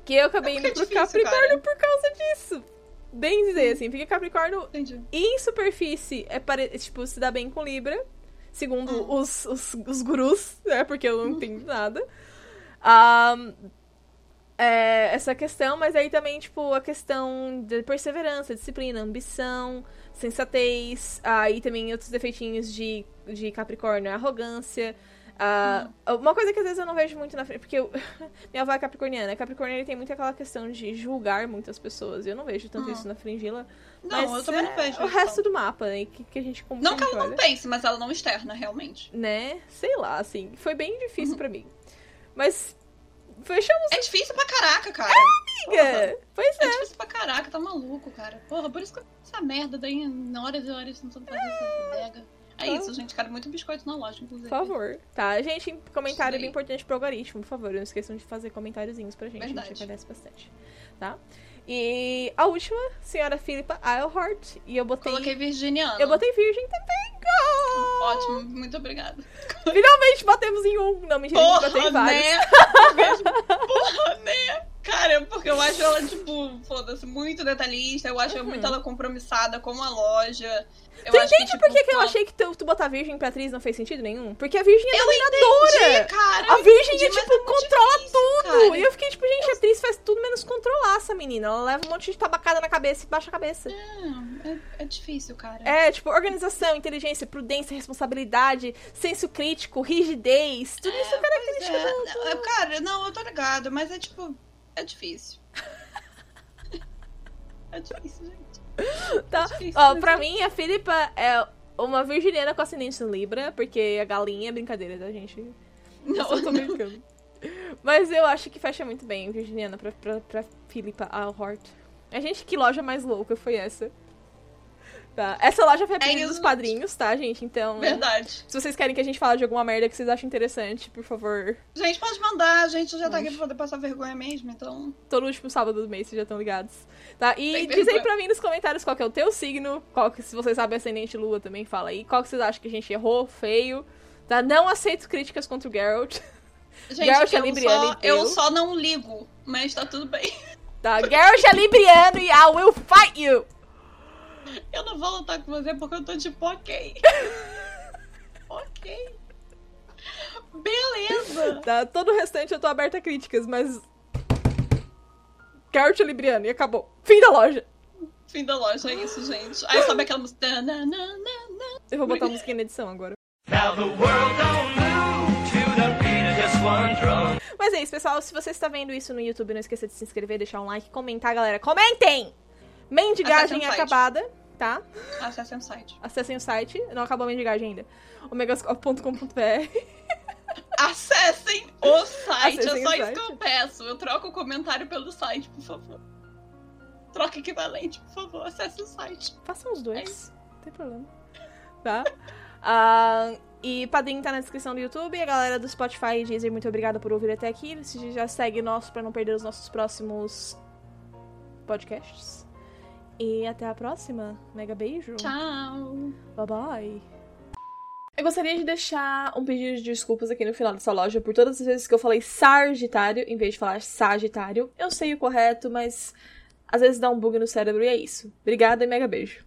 Que eu acabei é indo é pro difícil, Capricórnio cara. por causa disso bem dizer, assim, porque Capricórnio, Entendi. em superfície, é pare... tipo, se dá bem com Libra, segundo hum. os, os, os, gurus, né, porque eu não entendo nada. Um, é, essa questão, mas aí também, tipo, a questão de perseverança, disciplina, ambição, sensatez, aí também outros defeitinhos de, de Capricórnio, arrogância, Uh, uma coisa que às vezes eu não vejo muito na frente, porque eu, minha avó é capricorniana. Capricorniano ele tem muito aquela questão de julgar muitas pessoas. E eu não vejo tanto isso na fringila. Não, eu também é não vejo. O resto do mapa, né? Que, que a gente Não que ela não pense, mas ela não externa, realmente. Né? Sei lá, assim. Foi bem difícil uhum. para mim. Mas. Fechamos. É difícil pra caraca, cara. É, amiga! Porra. Pois é. É difícil pra caraca, tá maluco, cara. Porra, por isso que essa merda daí, horas e horas tentando fazer é. essa bodega. É então, isso, gente. Quero muito biscoito na loja, inclusive. Por favor. Tá, gente, comentário bem importante pro algoritmo, por favor. Não esqueçam de fazer comentáriozinhos pra gente. Verdade. A gente agradece bastante. Tá? E a última, senhora Philippa Eilhart. E eu botei. Coloquei virginiano. Eu botei virgem também. Oh! Ótimo, muito obrigada. Finalmente batemos em um. Não, mentira, Porra, a gente bateu em vários. Né? Porra, né? Cara, porque eu acho ela, tipo, foda-se, muito detalhista. Eu acho uhum. muito ela compromissada com a loja. Eu tu entende que, tipo, por que, que eu achei que tu, tu botar Virgem Imperatriz não fez sentido nenhum? Porque a Virgem é dominadora. cara. A Virgem, entendi, é, tipo, é controla difícil, tudo. Cara. E eu fiquei, tipo, gente, a atriz faz tudo menos controlar essa menina. Ela leva um monte de tabacada na cabeça e baixa a cabeça. É, é, é difícil, cara. É, tipo, organização, inteligência, prudência, responsabilidade, senso crítico, rigidez. Tudo isso é característica é. do... Cara, não, eu tô ligado, mas é, tipo, é difícil. é difícil, gente. tá. Ó, pra mim, a Filipa é uma virginiana com ascendente Libra, porque a galinha é brincadeira, tá, gente? Não, eu tô brincando. Mas eu acho que fecha muito bem virginiana pra, pra, pra Philippa Alhort. A gente, que loja mais louca foi essa? Tá. Essa loja foi a pedido é dos padrinhos, tá, gente? Então. Verdade. Se vocês querem que a gente fale de alguma merda que vocês acham interessante, por favor. Gente, pode mandar. A gente já tá aqui pra poder passar vergonha mesmo, então. Todo último sábado do mês, vocês já estão ligados. Tá? E diz aí pra mim nos comentários qual que é o teu signo. Qual que, se vocês sabem ascendente lua, também fala aí. Qual que vocês acham que a gente errou, feio. Tá? Não aceito críticas contra o Geralt. Gente, Geralt é libriano. Só, eu só não ligo, mas tá tudo bem. Tá, Geralt é libriano e I will fight you! Eu não vou lutar com você porque eu tô tipo, ok. ok. Beleza. Tá, todo o restante eu tô aberta a críticas, mas. Geralt Libriano e acabou. Fim da loja. Fim da loja, é isso, gente. Aí sobe aquela música. Eu vou botar a música na edição agora. Mas é isso, pessoal. Se você está vendo isso no YouTube, não esqueça de se inscrever, deixar um like, comentar, galera. Comentem! Mendigagem Acessem acabada, tá? Acessem o site. Acessem o site. Não acabou a mendigagem ainda. omegascope.com.br Acessem o site. Acessem é só isso que eu peço. Eu troco o comentário pelo site, por favor. Troca equivalente, por favor. Acesse o site. Façam os É dois. Não tem problema. Tá? Ah, e Padrim tá na descrição do YouTube. A galera do Spotify e Deezer, muito obrigada por ouvir até aqui. Se já segue nosso pra não perder os nossos próximos podcasts. E até a próxima. Mega beijo. Tchau. Bye bye. Eu gostaria de deixar um pedido de desculpas aqui no final dessa loja por todas as vezes que eu falei Sagitário em vez de falar Sagitário. Eu sei o correto, mas às vezes dá um bug no cérebro e é isso. Obrigada e mega beijo.